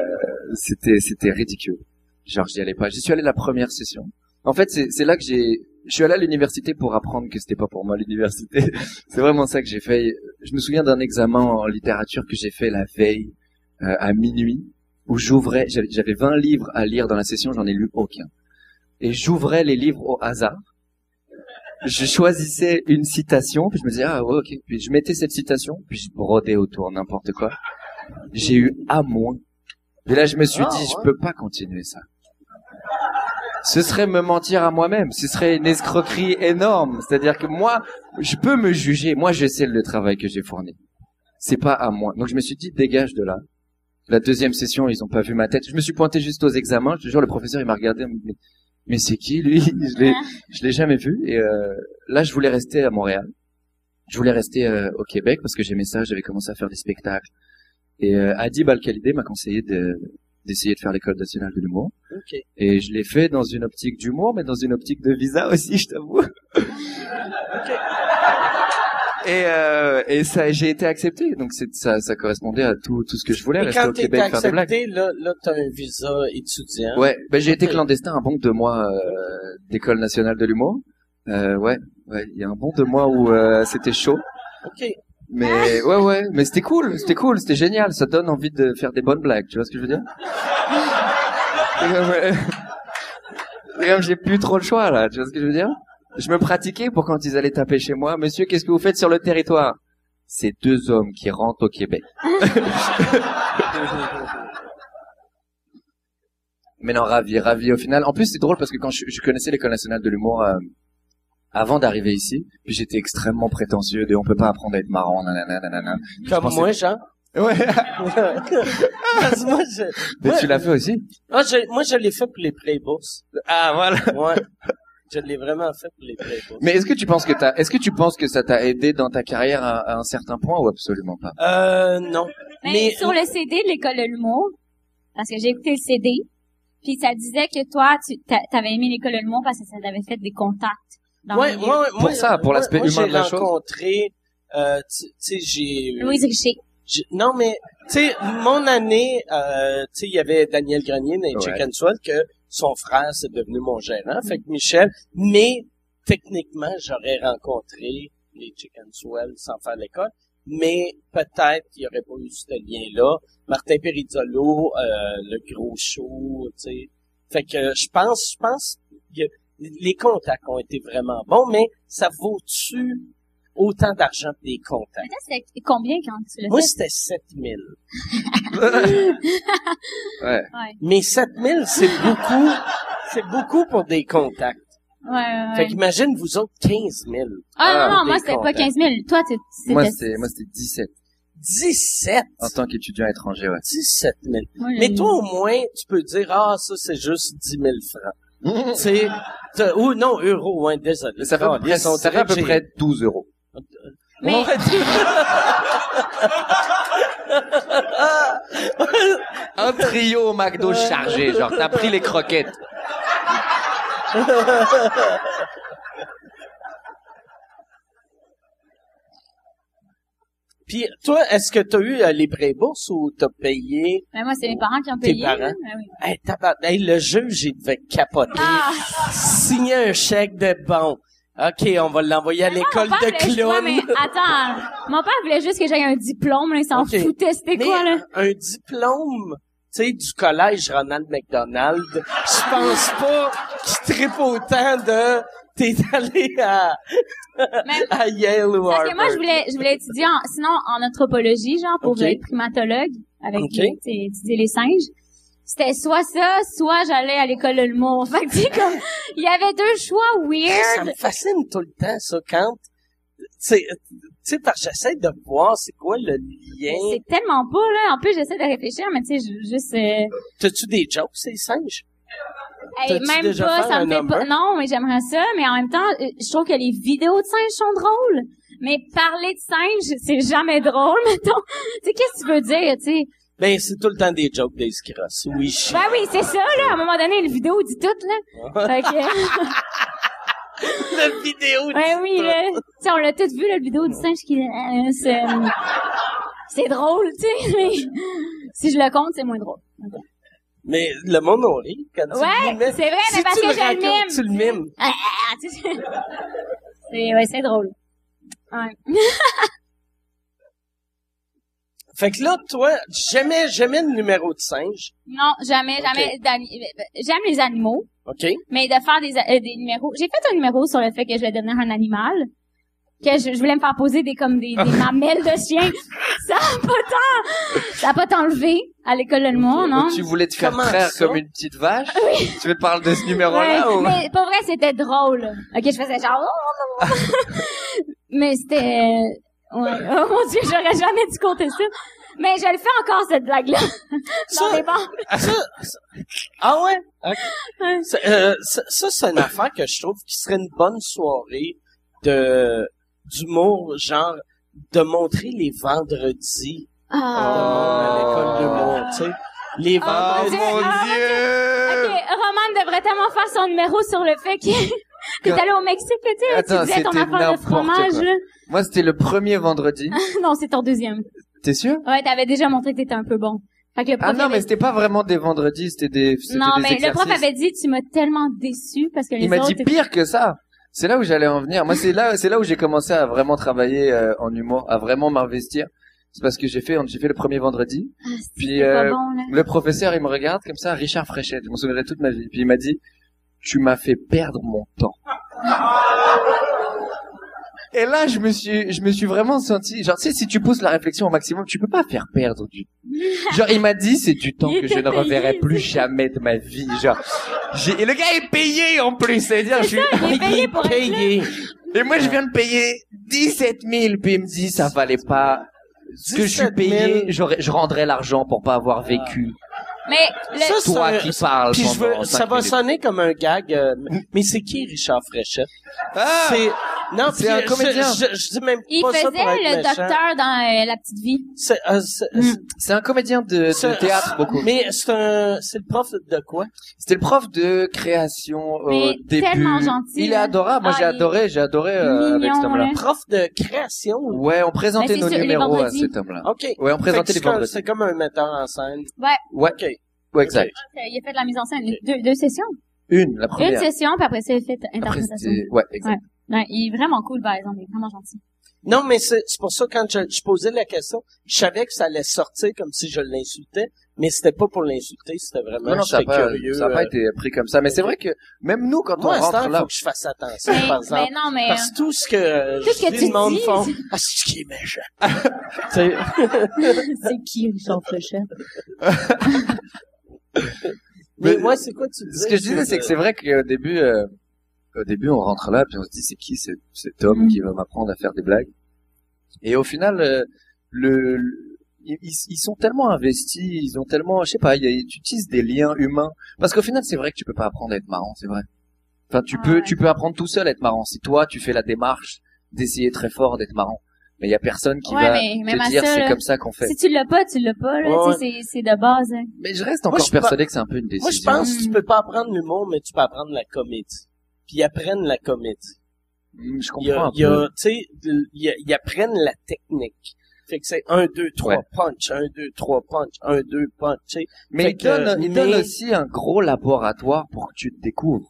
c'était, c'était ridicule. Genre, j'y allais pas. J'y suis allé la première session. En fait, c'est là que j'ai, je suis allé à l'université pour apprendre que c'était pas pour moi l'université. c'est vraiment ça que j'ai fait. Je me souviens d'un examen en littérature que j'ai fait la veille, euh, à minuit, où j'ouvrais, j'avais, j'avais 20 livres à lire dans la session, j'en ai lu aucun. Et j'ouvrais les livres au hasard. Je choisissais une citation, puis je me disais, ah ouais, ok. Puis je mettais cette citation, puis je brodais autour n'importe quoi. J'ai eu A moins Puis là, je me suis Ah, dit, ouais. je peux pas continuer ça. Ce serait me mentir à moi-même. Ce serait une escroquerie énorme. C'est-à-dire que moi, je peux me juger. Moi, je sais le travail que j'ai fourni. C'est pas à moi. Donc, je me suis dit, dégage de là. La deuxième session, ils ont pas vu ma tête. Je me suis pointé juste aux examens. Je te jure, le professeur, il m'a regardé. Mais, mais c'est qui, lui? Je l'ai, je l'ai jamais vu. Et, euh, là, je voulais rester à Montréal. Je voulais rester euh, au Québec parce que j'aimais ça. J'avais commencé à faire des spectacles. Et euh, Adib Al-Khalidé m'a conseillé de, d'essayer de faire l'école nationale de l'humour. OK. Et je l'ai fait dans une optique d'humour, mais dans une optique de visa aussi, je t'avoue. Et, euh, et ça, j'ai été accepté. Donc c'est, ça, ça correspondait à tout, tout ce que je voulais, Et rester quand au t'es Québec, faire des blagues. accepté, là, là, t'as un visa étudiant. Ouais, ben j'ai été clandestin un bon deux mois euh, d'école nationale de l'humour. Euh, ouais, ouais, il y a un bon deux mois où euh, c'était chaud. OK. Mais ouais, ouais, mais c'était cool, c'était cool, c'était génial. Ça donne envie de faire des bonnes blagues, tu vois ce que je veux dire? C'est comme, j'ai plus trop le choix là, tu vois ce que je veux dire? Je me pratiquais pour quand ils allaient taper chez moi. Monsieur, qu'est-ce que vous faites sur le territoire? C'est deux hommes qui rentrent au Québec. Mais non, ravi, ravi au final. En plus, c'est drôle parce que quand je, je connaissais l'école nationale de l'humour euh, avant d'arriver ici, puis j'étais extrêmement prétentieux de on peut pas apprendre à être marrant, nanana, nanana. Comme pensais- moi, Jean. Ouais. Moi, je, Mais Ouais. tu l'as fait aussi ah, je- moi, je l'ai fait pour les Playboss. Ah voilà. Ouais. je l'ai vraiment fait pour les Playboss. Mais est-ce que tu penses que t'as, est-ce que tu penses que ça t'a aidé dans ta carrière à, à un certain point ou absolument pas? Euh, non. Mais, Mais- sur le CD de l'école de l'humour, parce que j'ai écouté le CD, puis ça disait que toi, tu t'a- t'avais aimé l'école de l'humour parce que ça t'avait fait des contacts. Dans Ouais, milieu. moi, Pour ça, pour l'aspect humain de la J'ai chose. rencontré, euh, tu sais, j'ai... Louise Richer. j'ai- Non, mais, tu sais, mon année, euh, tu sais, il y avait Daniel Grenier dans les Ouais. Chicken Swell que son frère, c'est devenu mon gérant. Fait que Michel, mais, techniquement, j'aurais rencontré les Chicken Swell sans faire l'école. Mais peut-être qu'il n'y aurait pas eu ce lien-là. Martin Perizzolo, euh, le gros show, tu sais. Fait que je pense, je pense les contacts ont été vraiment bons, mais ça vaut-tu autant d'argent que des contacts? Peut-être c'était combien quand tu l'as Moi, c'était 7000. Ouais. Ouais, Mais 7000, c'est beaucoup, c'est beaucoup pour des contacts. ouais, ouais. Fait qu'imagine, vous autres, 15 000. Ah, non, non, des moi, c'était pas contacts. 15 000. Toi, tu, Moi c'était... moi c'était 17 17! en tant qu'étudiant étranger, ouais. 17 000. Moi, Mais toi, au moins, tu peux dire, ah, ça, c'est juste 10 000 francs. T'as- ou non, euros, hein, désolé. Ça fait, à peu près, ça fait à peu près 12 euros. Mais, Un trio au McDo chargé, genre t'as pris les croquettes. Puis, toi, est-ce que t'as eu euh, les pré-bourses ou t'as payé? mais moi, c'est mes parents qui ont Tes payé. parents? Ah oui. Hey, tabarnak, hey, le juge, il devait capoter. Ah! Signer un chèque de bon. OK, on va l'envoyer à Mais l'école mon père de voulait- clown. ouais, mais attends, mon père voulait juste que j'aie un diplôme, là, il s'en Ok. foutait, c'était Mais quoi, là? un diplôme, tu sais, du collège Ronald McDonald, je pense pas qu'il tripe autant de t'es allé à, à Yale ou Parce Harvard. que moi, je voulais, je voulais étudier en, sinon en anthropologie, genre, pour être primatologue, avec, Ok. les- étudier les singes. C'était soit ça, soit j'allais à l'école de l'humour. Fait que, comme, il y avait deux choix Ça weird. me fascine tout le temps, ça, quand, tu sais, parce que j'essaie de voir c'est quoi le lien. C'est tellement pas, là. En plus, j'essaie de réfléchir, mais tu sais, juste, euh, T'as-tu des jokes, ces singes? Hey, même déjà pas, fait ça me fait pas, non, mais j'aimerais ça, mais en même temps, euh, je trouve que les vidéos de singes sont drôles. Mais parler de singes, c'est jamais drôle, mettons. Tu sais, qu'est-ce que tu veux dire, tu sais? Ben, c'est tout le temps des jokes des Cross. Oui, je Ben oui, c'est ça, là. À un moment donné, la vidéo dit tout, là. Fait que, La vidéo. ouais, oui, là. Tu sais, on l'a tout vu, la vidéo du singe qui, euh, c'est, c'est drôle, tu sais, mais si je le compte, c'est moins drôle. Mais le monde on rit quand tu Ouais, le mimes. c'est vrai, mais Si parce tu que le je le racontes, mime. Tu le mimes. Ah, tu sais. C'est, ouais, c'est drôle. Ouais. Fait que là, toi, jamais, jamais le numéro de singe. Non, jamais, jamais. J'aime les animaux, OK? mais de faire des, euh, des numéros. J'ai fait un numéro sur le fait que je vais devenir un animal. Que je, je voulais me faire poser des comme des, des mamelles de chien. Ça a pas tant, ça a pas tant levé à l'école de l'humour, non? Tu voulais te faire Comment traire ça? comme une petite vache? Tu veux parler de ce numéro-là Ouais, ou... mais pour vrai, c'était drôle. Ok, je faisais genre. oh, mais c'était. Ouais. Oh mon dieu, j'aurais jamais dû compter ça. Mais je le fais encore cette blague-là Ça- les. Ça, ça- ah ouais? Ok. Ça, euh, ça, ça, c'est une affaire que je trouve qui serait une bonne soirée de d'humour, genre de montrer les vendredis monde à l'école d'humour, tu sais. Les Ah, vendredis. mon Dieu. Ok, Roman devrait tellement faire son numéro sur le fait que t'es allé au Mexique, tu sais, tu disais ton affaire de fromage. quoi. Moi, c'était le premier vendredi. non, c'est ton deuxième. T'es sûr? Ouais, t'avais déjà montré que t'étais un peu bon. Fait que le prof Ah non, avait- mais c'était pas vraiment des vendredis, c'était des, c'était non, des mais le prof avait dit tu m'as tellement déçu parce que les Il m'a dit pire que ça. C'est là où j'allais en venir. Moi, c'est là, c'est là où j'ai commencé à vraiment travailler euh, en humour, à vraiment m'investir. C'est parce que j'ai fait, j'ai fait le premier vendredi. Ah, Puis, euh, bon, là. Le professeur, il me regarde comme ça, Richard Fréchette. Je m'en souviendrai toute ma vie. Puis il m'a dit, tu m'as fait perdre mon temps. Et là, je me suis, je me suis vraiment senti, genre, tu sais, si tu pousses la réflexion au maximum, tu peux pas faire perdre du, genre, il m'a dit, c'est du temps Il que je ne reverrai payé, plus jamais de ma vie, genre. J'ai, et le gars est payé en plus, c'est-à-dire, je suis, Il est payé pour être là. payé. et moi, je viens de payer 17 000, puis il me dit, ça valait pas, ce que je suis 17 000. payé, j'aurais, je rendrais l'argent pour pas avoir vécu. Mais le... Ça, c'est Toi un- qui parles Puis je veux, ça va minutes. sonner comme un gag, euh, mais c'est qui Richard Fréchette? Ah! C'est, non, C'est un je- comédien. Je, je, dis même il pas faisait ça pour être le méchant. docteur dans euh, La Petite Vie. C'est, euh, c'est- Mm. C'est un comédien de, théâtre beaucoup. Mais c'est un, c'est le prof de quoi? C'était le prof de création au Mais début. tellement gentil, Il est adorable. Moi, Ah, j'ai adoré, j'ai adoré euh, avec cet homme-là. là. Prof de création? Ouais, on présentait nos numéros à cet homme-là. OK. Ouais, on présentait les c'est comme- vendredis. C'est comme un metteur en scène. Ouais, OK. Ouais, exact. Il a fait de la mise en scène. Deux, deux sessions? Une, la Une première. session, puis après ça, il a fait Après, interprétation. c'était, ouais, exact. Ouais, il est vraiment cool, par exemple. Il est vraiment gentil. Non, mais c'est c'est pour ça, quand je, je posais la question, je savais que ça allait sortir comme si je l'insultais, mais c'était pas pour l'insulter, c'était vraiment, Non, non, ça pas, curieux. ça a pas euh, été pris comme ça. Mais c'est vrai que même nous, quand Moi, on ce rentre là, faut que je fasse attention, Mais, par mais exemple. non, mais... Parce que tout ce que, euh, Tout ce je que dis, tu le monde dis, font, c'est- ah, c'est qui est méchant. Tu sais, c'est qui, Richard Fléchette? Mais Mais- moi, c'est quoi tu disais? ce que je disais, c'est que c'est vrai qu'au début, euh, au début, on rentre là, puis on se dit, c'est qui cet, cet homme Mm. qui va m'apprendre à faire des blagues? Et au final, euh, le, le- ils, ils sont tellement investis, ils ont tellement, je sais pas, il y a- tu utilises des liens humains. Parce qu'au final, c'est vrai que tu peux pas apprendre à être marrant, c'est vrai. Enfin, tu Ah peux, ouais. tu peux apprendre tout seul à être marrant. Si toi, tu fais la démarche d'essayer très fort d'être marrant. Mais il y a personne qui Ouais, va mais te dire ça, c'est comme ça qu'on fait. Si tu l'as pas, tu l'as pas, là. Ouais, Tu sais, c'est, c'est de base, hein. Mais je reste Moi, encore je pense- persuadé que c'est un peu une décision. Moi, je pense que tu peux pas apprendre l'humour, mais tu peux apprendre la comédie. Puis ils apprennent la comédie. Mm, Je Il y a, comprends un il y a, peu. tu sais, il y a- ils apprennent la technique. Fait que c'est un, deux, trois Ouais. punch, un, deux, trois punch, un, deux punch, tu sais. Mais Fait il que, donne, il donne mais- aussi un gros laboratoire pour que tu te découvres.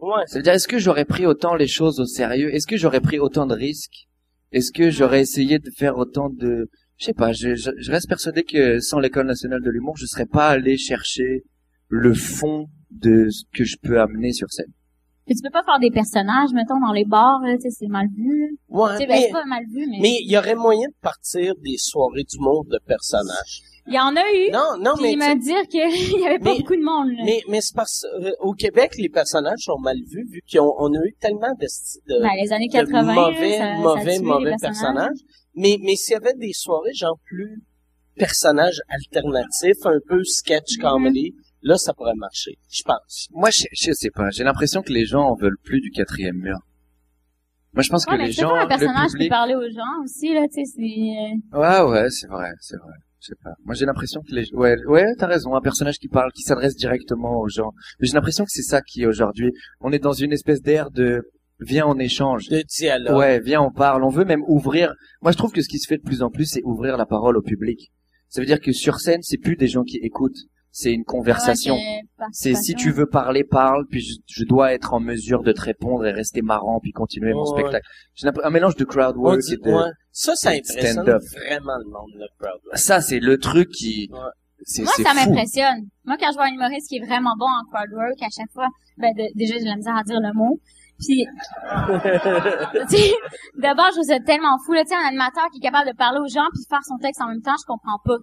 Ouais. Ça veut dire, est-ce que j'aurais pris autant les choses au sérieux? Est-ce que j'aurais pris autant de risques? Est-ce que j'aurais essayé de faire autant de... Je sais pas, je, je, je reste persuadé que sans l'école nationale de l'humour, je serais pas allé chercher le fond de ce que je peux amener sur scène. Puis tu peux pas faire des personnages, mettons, dans les bars, là, tu sais, c'est mal vu. Ouais, Tu sais, ben, mais, c'est pas mal vu, mais... mais il y aurait moyen de partir des soirées d'humour de personnages. Il y en a eu. Non, non, mais, il m'a dit qu'il y avait pas Mais- beaucoup de monde, là. mais, mais c'est parce euh, au Québec, les personnages sont mal vus, vu qu'on on a eu tellement de, de, Ben, les années de 80, là, mauvais, ça, mauvais, ça mauvais personnages. Mais, mais s'il y avait des soirées, genre plus personnages alternatifs, un peu sketch Mhm. comedy, là, ça pourrait marcher, je pense. Moi, je, je sais pas, j'ai l'impression que les gens en veulent plus du quatrième mur. Moi, je pense Ouais, que mais les c'est gens, pas un le personnage qui public... parlait aux gens aussi, là, tu sais, c'est... euh, Ouais, ouais, c'est vrai, c'est vrai. Je sais pas. Moi, j'ai l'impression que les, ouais, ouais, t'as raison, un personnage qui parle, qui s'adresse directement aux gens. Mais j'ai l'impression que c'est ça qui, aujourd'hui, on est dans une espèce d'ère de, viens, on échange. De dialogue. Ouais, viens, on parle. On veut même ouvrir. Moi, je trouve que ce qui se fait de plus en plus, c'est ouvrir la parole au public. Ça veut dire que sur scène, c'est plus des gens qui écoutent. C'est une conversation. ouais, C'est si tu veux parler, parle, puis je, je dois être en mesure de te répondre et rester marrant, puis continuer mon spectacle. J'ai un mélange de crowd work dit- et de... ouais. Ça, ça de impressionne stand-up. vraiment le monde, le crowd. work. Ça, c'est le truc qui... Moi, ça m'impressionne. Moi, quand je vois un humoriste qui est vraiment bon en crowd work, à chaque fois, ben, de- déjà, j'ai de la misère à dire le mot. Puis, tu sais, d'abord, je trouve ça tellement fou, là, tu sais, un animateur qui est capable de parler aux gens puis faire son texte en même temps, je comprends pas.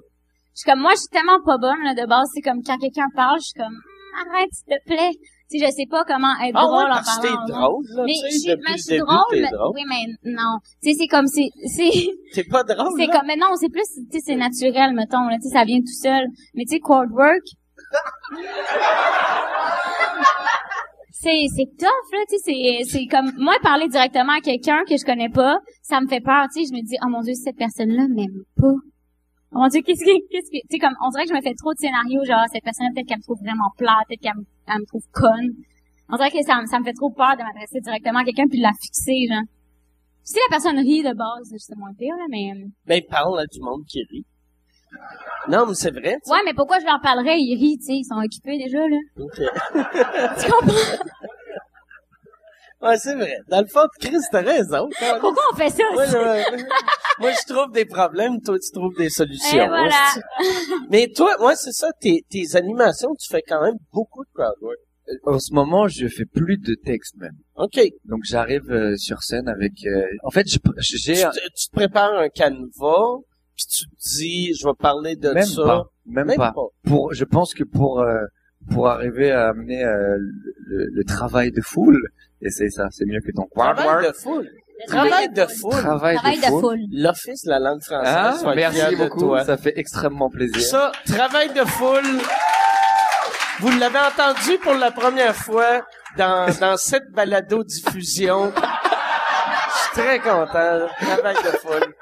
Je suis comme, moi, je suis tellement pas bonne, là, de base, c'est comme quand quelqu'un parle, je suis comme, arrête, s'il te plaît. Tu sais, je sais pas comment être Ah drôle ouais, en parce parlant. t'es drôle, là, Mais je suis, mais je suis drôle, drôle. oui, mais non. Tu sais, c'est comme, c'est, c'est, T'es pas drôle, c'est comme, mais non, c'est plus, tu sais, c'est naturel, mettons, là, tu sais, ça vient tout seul. Mais tu sais, crowd work, c'est, c'est tough, là, tu sais, c'est, c'est comme, moi, parler directement à quelqu'un que je connais pas, ça me fait peur, tu sais, je me dis, oh mon dieu, cette personne-là m'aime pas. Oh mon dieu, qu'est-ce que, qu'est-ce que, tu sais, comme, on dirait que je me fais trop de scénarios, genre, cette personne-là, peut-être qu'elle me trouve vraiment plate, peut-être qu'elle me, elle me trouve conne. On dirait que ça, me- ça me fait trop peur de m'adresser directement à quelqu'un puis de la fixer, genre. Si la personne rit de base, c'est moins pire, là, mais, euh, Ben, parle à du monde qui rit. Non, mais c'est vrai, ouais, mais pourquoi je leur parlerais? Ils rient, tu sais, ils sont occupés déjà, là. Ok. Tu comprends? Ouais, c'est vrai. Dans le fond, Chris, t'as raison. Pourquoi on fait ça? Moi, là, moi, je trouve des problèmes, toi, tu trouves des solutions. Et voilà. hostie. Mais toi, moi, c'est ça, tes, tes animations, tu fais quand même beaucoup de crowd work. En ce moment, je fais plus de texte même. OK. Donc j'arrive euh, sur scène avec. euh, En fait, je- Tu, j'ai te- tu te prépares un canevas, puis tu te dis, je vais parler de même ça. pas, même, Même pas. pas. Pour, je pense que pour euh, pour arriver à amener euh, le, le travail de foule, et c'est ça, c'est mieux que ton Travail work. de foule. Travail de foule. Travail, Travail de foule. L'Office de la langue française. Ah, merci beaucoup, toi. ça fait extrêmement plaisir. Ça, travail de foule. Vous l'avez entendu pour la première fois dans, dans cette balado-diffusion. Je suis très content. Travail de foule.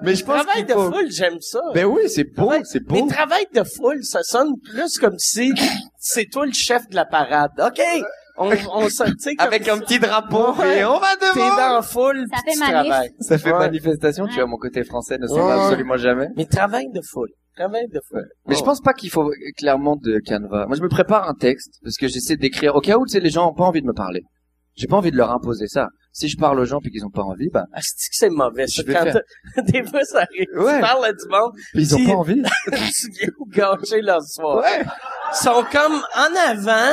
Mais je pense Travail de faut. foule, j'aime ça. Ben oui, c'est beau, Travail- c'est Mais beau. travail de foule, ça sonne plus comme si c'est toi le chef de la parade. OK, on, on se, tu sais, comme Avec un petit drapeau, Ouais. et on va T'es devant. dans la foule, Ça fait. Ça fait Ouais. manifestation, tu Ouais. vois, mon côté français ne s'en Ouais. va absolument jamais. Mais travail de foule. Travail de foule. Mais je pense pas qu'il faut clairement de canevas. Moi, je me prépare un texte parce que j'essaie d'écrire au cas où, tu sais, les gens ont pas envie de me parler. J'ai pas envies de leur imposer ça. Si je parle aux gens puis qu'ils ont pas envie, bah, Ah, c'est que c'est mauvais. Je vais Quand faire. des fois, ça arrive. Ouais. Tu parles à du monde, ils ont Si- pas envie. tu viens gâcher leur soirée. Ils sont comme en avant,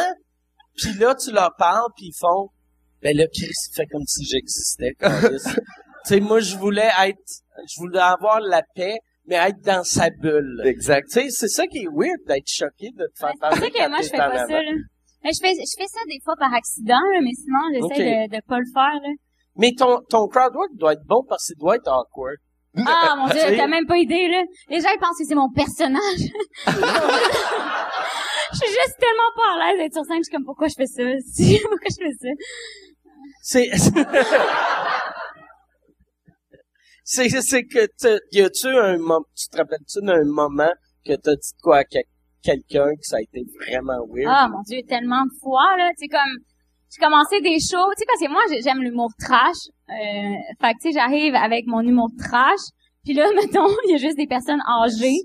puis là, tu leur parles, puis ils font, ben là, Chris, fait comme si j'existais. tu sais, moi, je voulais être, je voulais avoir la paix, mais être dans sa bulle. Exact. Tu sais, c'est ça qui est weird d'être choqué de te faire C'est parler pour ça que moi, je fais pas ça, là. Mais je fais, je fais ça des fois par accident, là, mais sinon, j'essaie de, de pas le faire, là. Mais ton, ton crowd work doit être bon parce qu'il doit être awkward. Ah, mon dieu, t'as même pas idée, là. Les gens, ils pensent que c'est mon personnage. Je suis juste tellement pas à l'aise d'être sur scène, je suis comme, pourquoi je fais ça? Si, pourquoi je fais ça? C'est, c'est, c'est que y a-tu un moment, tu te rappelles-tu d'un moment que t'as dit quoi à quel- quelqu'un que ça a été vraiment weird? Ah, mon dieu, tellement de fois, là. Tu comme, j'ai commencé des shows, tu sais, parce que moi, j'ai- j'aime l'humour trash. Euh, fait que, tu sais, j'arrive avec mon humour trash. Puis là, mettons, il y a juste des personnes âgées.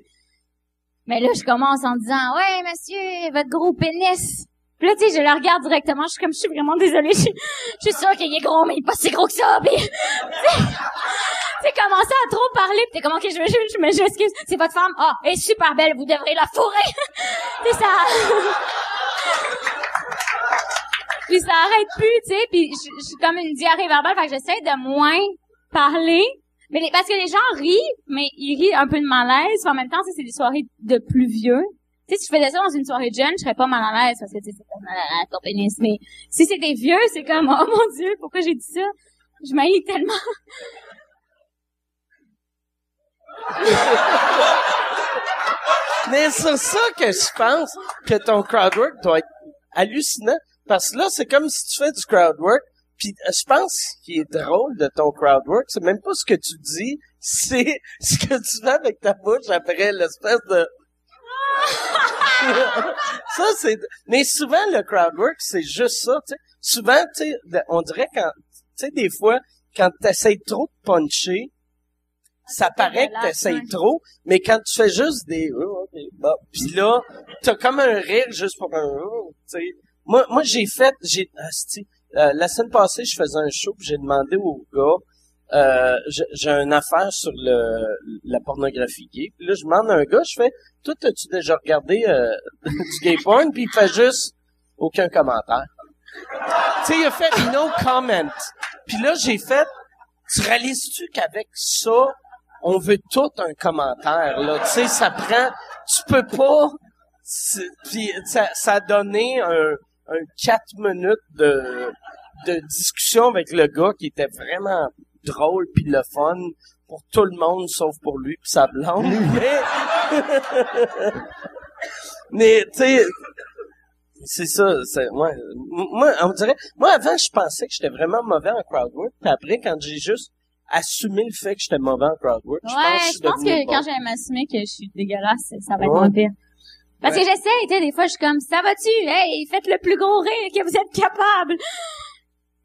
Mais là, je commence en disant, ouais, monsieur, votre gros pénis. Puis là, tu sais, je le regarde directement, je suis comme, je suis vraiment désolée, je, je suis sûre qu'il est gros, mais il est pas si gros que ça, puis... Tu commencé à trop parler, pis t'es comme, je, je, je, m'excuse. C'est votre femme? Ah, elle est super belle, vous devrez la fourrer. c'est ça. puis ça arrête plus, tu sais, puis je je suis comme une diarrhée verbale, fait que j'essaie de moins parler. Mais les- parce que les gens rient, mais ils rient un peu de malaise. En même temps, c'est des soirées de plus vieux. Tu sais, si je faisais ça dans une soirée de jeunes, je serais pas mal à l'aise parce que tu sais, c'est comme ah, ton pénis. Mais si c'est des vieux, c'est comme oh mon dieu, pourquoi j'ai dit ça? Je m'haïs tellement. Mais c'est ça que je pense que ton crowd work doit être hallucinant. Parce que là, c'est comme si tu fais du crowd work, puis je pense ce qui est drôle de ton crowd work, c'est même pas ce que tu dis, c'est ce que tu fais avec ta bouche après l'espèce de... ça, c'est... Mais souvent, le crowd work, c'est juste ça, tu sais. Souvent, tu sais, on dirait quand... Tu sais, des fois, quand t'essayes trop de puncher, ça paraît que t'essayes trop, mais quand tu fais juste des... oh, ok, bon. Puis là, t'as comme un rire juste pour un... oh, tu sais. Moi, moi j'ai fait... j'ai asti, euh, La semaine passée, je faisais un show, j'ai demandé au gars... Euh, j'ai une affaire sur le la pornographie gay. Puis là, je demande à un gars, je fais, toi, as-tu déjà regardé euh, du gay porn? Puis il fait juste aucun commentaire. tu sais, il a fait no comment. Puis là, j'ai fait, tu réalises-tu qu'avec ça, on veut tout un commentaire, là? Tu sais, ça prend, tu peux pas, puis ça, ça a donné un, un quatre minutes de, de discussion avec le gars qui était vraiment drôle puis le fun pour tout le monde sauf pour lui puis sa blonde. Mais, mais tu sais, c'est ça. C'est, moi, moi, on dirait, moi avant je pensais que j'étais vraiment mauvais en crowdwork. Puis après, quand j'ai juste assumé le fait que j'étais mauvais en crowdwork, je pense Ouais, que je pense que bon. quand j'ai m'assumer que je suis dégueulasse, ça va être Ouais. moins pire. Parce Ouais. que j'essaie, tu sais, des fois, je suis comme, ça va-tu? Hey, faites le plus gros rire que vous êtes capable.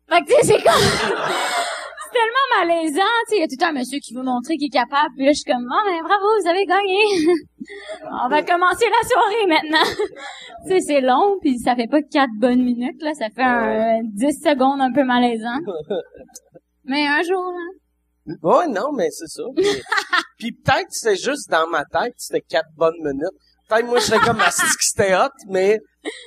Fait que, tu sais, c'est comme, c'est tellement malaisant, tu sais, il y a tout un monsieur qui veut montrer qu'il est capable, puis là, je suis comme, oh, ben, bravo, vous avez gagné. On va commencer la soirée maintenant. tu sais, c'est long, puis ça fait pas quatre bonnes minutes, là, ça fait un, 10 secondes un peu malaisant. Mais un jour, hein. Ouais, non, mais c'est ça. Puis, puis peut-être que c'était juste dans ma tête, c'était quatre bonnes minutes. Peut-être moi, j'étais comme assis que c'était hot, mais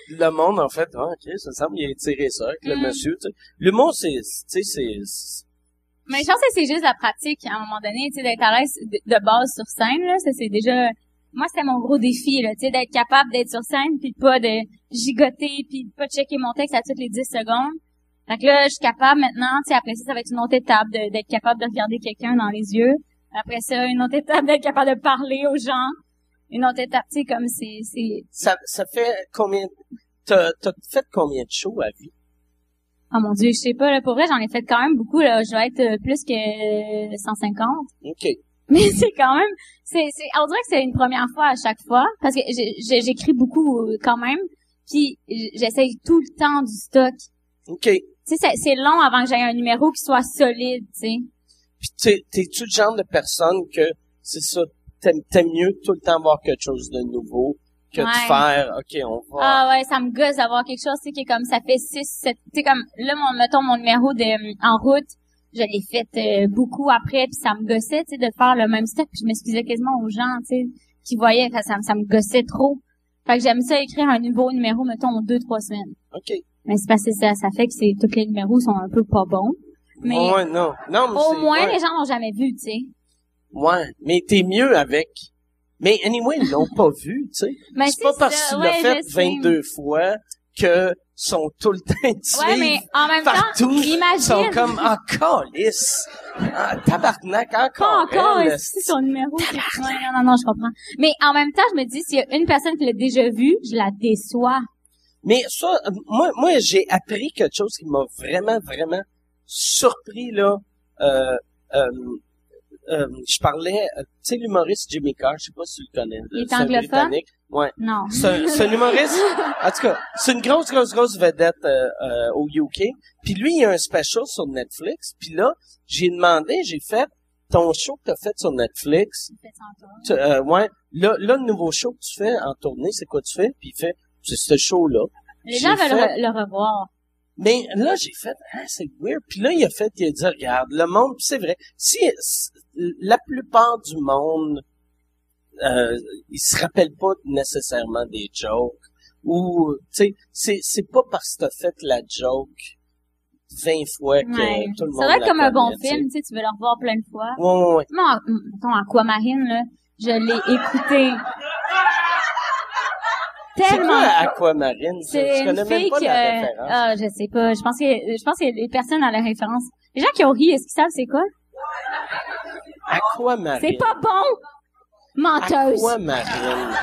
le monde, en fait, ah, ok, ça semble qu'il a tiré ça avec le Mm. monsieur, tu sais. L'humour, c'est, tu sais, c'est, Mais je pense que c'est juste la pratique, à un moment donné, tu sais, d'être à l'aise de, base sur scène, là, ça c'est déjà, moi c'était mon gros défi, là, tu sais, d'être capable d'être sur scène puis de pas de gigoter puis de pas checker mon texte à toutes les 10 secondes. Fait que là, je suis capable maintenant, tu sais, après ça, ça va être une autre étape d'être capable de regarder quelqu'un dans les yeux. Après ça, une autre étape d'être capable de parler aux gens. Une autre étape, tu sais, comme c'est, c'est, ça, ça fait combien, t'as, t'as fait combien de shows à vie? oh mon dieu, je sais pas, là, pour vrai, j'en ai fait quand même beaucoup, là, je vais être euh, plus que 150. OK. Mais c'est quand même, c'est, c'est, on dirait que c'est une première fois à chaque fois, parce que j'ai- j'écris beaucoup quand même, puis j'essaye tout le temps du stock. OK. Tu sais, c'est, c'est long avant que j'aie un numéro qui soit solide, tu sais. Puis t'es, t'es-tu le genre de personne que, c'est ça, t'aimes, mieux tout le temps voir quelque chose de nouveau que de faire, OK, on va... Ah ouais, ça me gosse d'avoir quelque chose, tu sais, qui est comme, ça fait 6, 7, tu sais, comme, là, mon, mettons, mon numéro de, euh, en route, je l'ai fait euh, beaucoup après, puis ça me gossait, tu sais, de faire le même puis je m'excusais quasiment aux gens, tu sais, qui voyaient, que ça, me- ça me gossait trop. Fait que j'aime ça écrire un nouveau numéro, mettons, en deux, trois semaines. OK. Mais c'est parce que ça, ça fait que c'est tous les numéros sont un peu pas bons. Mais Ouais, non. Non, mais au moins, ouais. les gens l'ont jamais vu, tu sais. Ouais, mais t'es mieux avec. Mais anyway, ils l'ont pas vu, tu sais. Mais c'est pas parce tu ouais, l'as fait je sais. 22 fois que sont tout le temps Ouais, mais en même partout. temps, Ils imagine. sont comme en calice. Ah, tabarnak, Pas encore. encore, est-ce que c'est son numéro? Non, non, non, je comprends. Mais en même temps, je me dis, s'il y a une personne qui l'a déjà vu, je la déçois. Mais ça, moi, moi, j'ai appris quelque chose qui m'a vraiment, vraiment surpris, là. Euh, euh, euh, je parlais, euh, tu sais, l'humoriste Jimmy Carr, je sais pas si tu le connais. Il est anglophone? Ouais. Non. C'est c'est un humoriste. En tout cas, c'est une grosse, grosse, grosse vedette euh, euh, au UK. Puis lui, il a un special sur Netflix. Puis là, j'ai demandé, j'ai fait ton show que t'as fait sur Netflix. tu- euh, ouais. Là, là, le nouveau show que tu fais en tournée, c'est quoi tu fais? Puis il fait, c'est ce show-là. Les gens veulent fait- le revoir. Mais là, j'ai fait, ah, c'est weird. Puis là, il a fait, il a dit, regarde, le monde, c'est vrai, si la plupart du monde, euh, ils se rappellent pas nécessairement des jokes, ou, tu sais, c'est, c'est pas parce que t'as fait la joke 20 fois que Ouais. tout le monde Ça doit comme un bon film, tu sais, tu veux le revoir plein de fois. Ouais, ouais, ouais. Moi, en- mettons, Aquamarine, là, je l'ai écouté tellement. quoi Aquamarine? C'est Je une connais même fille pas que, la référence. ah, je sais pas. Je pense que, je pense que les personnes à la référence. Les gens qui ont ri, est-ce qu'ils savent c'est quoi? Aquamarine. C'est pas bon! Menteuse! Aquamarine.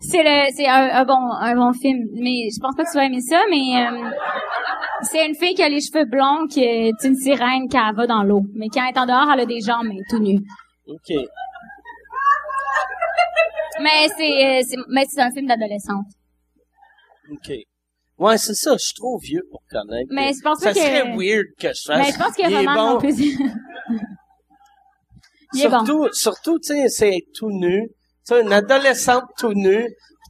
C'est le, c'est un, un bon, un bon film. Mais je pense pas que tu vas aimer ça, mais, euh, c'est une fille qui a les cheveux blonds, qui est une sirène qui va dans l'eau. Mais quand elle est en dehors, elle a des jambes, mais tout nu. OK. Mais c'est, euh, c'est, mais c'est un film d'adolescente. OK. Ouais, c'est ça, je suis trop vieux pour connaître. Mais je pense ça que- serait weird que je fasse. Mais je pense que Roman bon. plus. Il est bon. surtout, surtout, tu sais, c'est tout nu. Tu sais, une adolescente tout nue.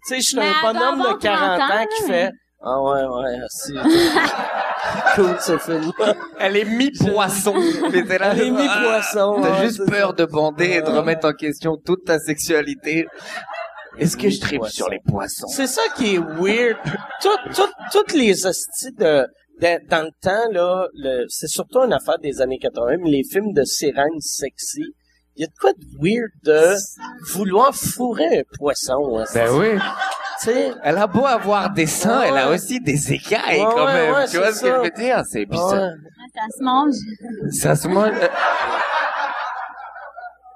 Tu sais, je suis un bonhomme de 40 ans, 30 ans, qui fait, ah ouais, ouais, c'est cool ce film. Elle est mi-poisson. Mais t'es là, Elle est mi-poisson, T'as ouais, juste peur ça. de bander et de remettre en question toute ta sexualité. Est-ce que je tripe sur les poissons? C'est ça qui est weird. Tout, tout, toutes les hosties de dans, dans le temps, là, le, c'est surtout une affaire des années 80, mais les films de sirènes sexy, il y a de quoi de weird de vouloir fourrer un poisson. hein, Ben oui. Sais. Elle a beau avoir des seins, Ouais, elle a aussi des écailles Ouais, quand même. ouais, tu vois ce que je veux dire? C'est puis ça, Ouais, Ça se mange. ça se mange?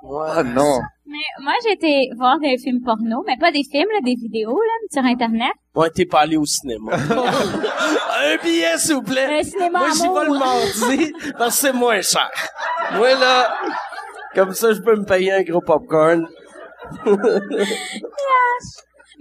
ouais. Oh non. Mais moi, j'ai été voir des films porno, mais pas des films, là, des vidéos, là, sur Internet. Ouais, t'es pas allé au cinéma. un billet, s'il vous plaît. Un cinéma Moi, j'y vais le mardi parce que c'est moins cher. Moi, là, comme ça, je peux me payer un gros popcorn.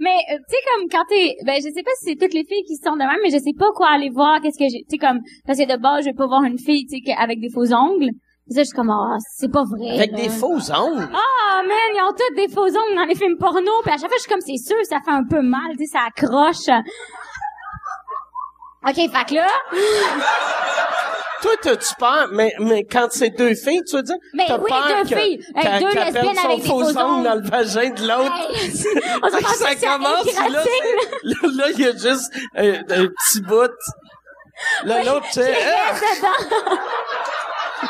Mais, euh, tu sais, comme quand t'es... Ben, je sais pas si c'est toutes les filles qui se sont de même, mais je sais pas quoi aller voir, qu'est-ce que j'ai... Tu sais, comme... Parce que de base, je vais pas voir une fille, tu sais, avec des faux ongles. Puis ça, je suis comme, ah, c'est pas vrai. Avec là. des faux ongles? Ah, man, ils ont tous des faux ongles dans les films porno. Puis à chaque fois, je suis comme, c'est sûr, ça fait un peu mal, tu sais, ça accroche. OK, fait que là... Toi, t'as-tu peur? Mais, mais quand c'est deux filles, tu veux dire? Mais oui, peur deux que- filles. Hey, deux lesbiennes son avec des faux ongles dans le vagin de l'autre. Hey, on se ça commence, là, là. il y a juste un, un petit bout. Là, l'autre, tu sais, ah.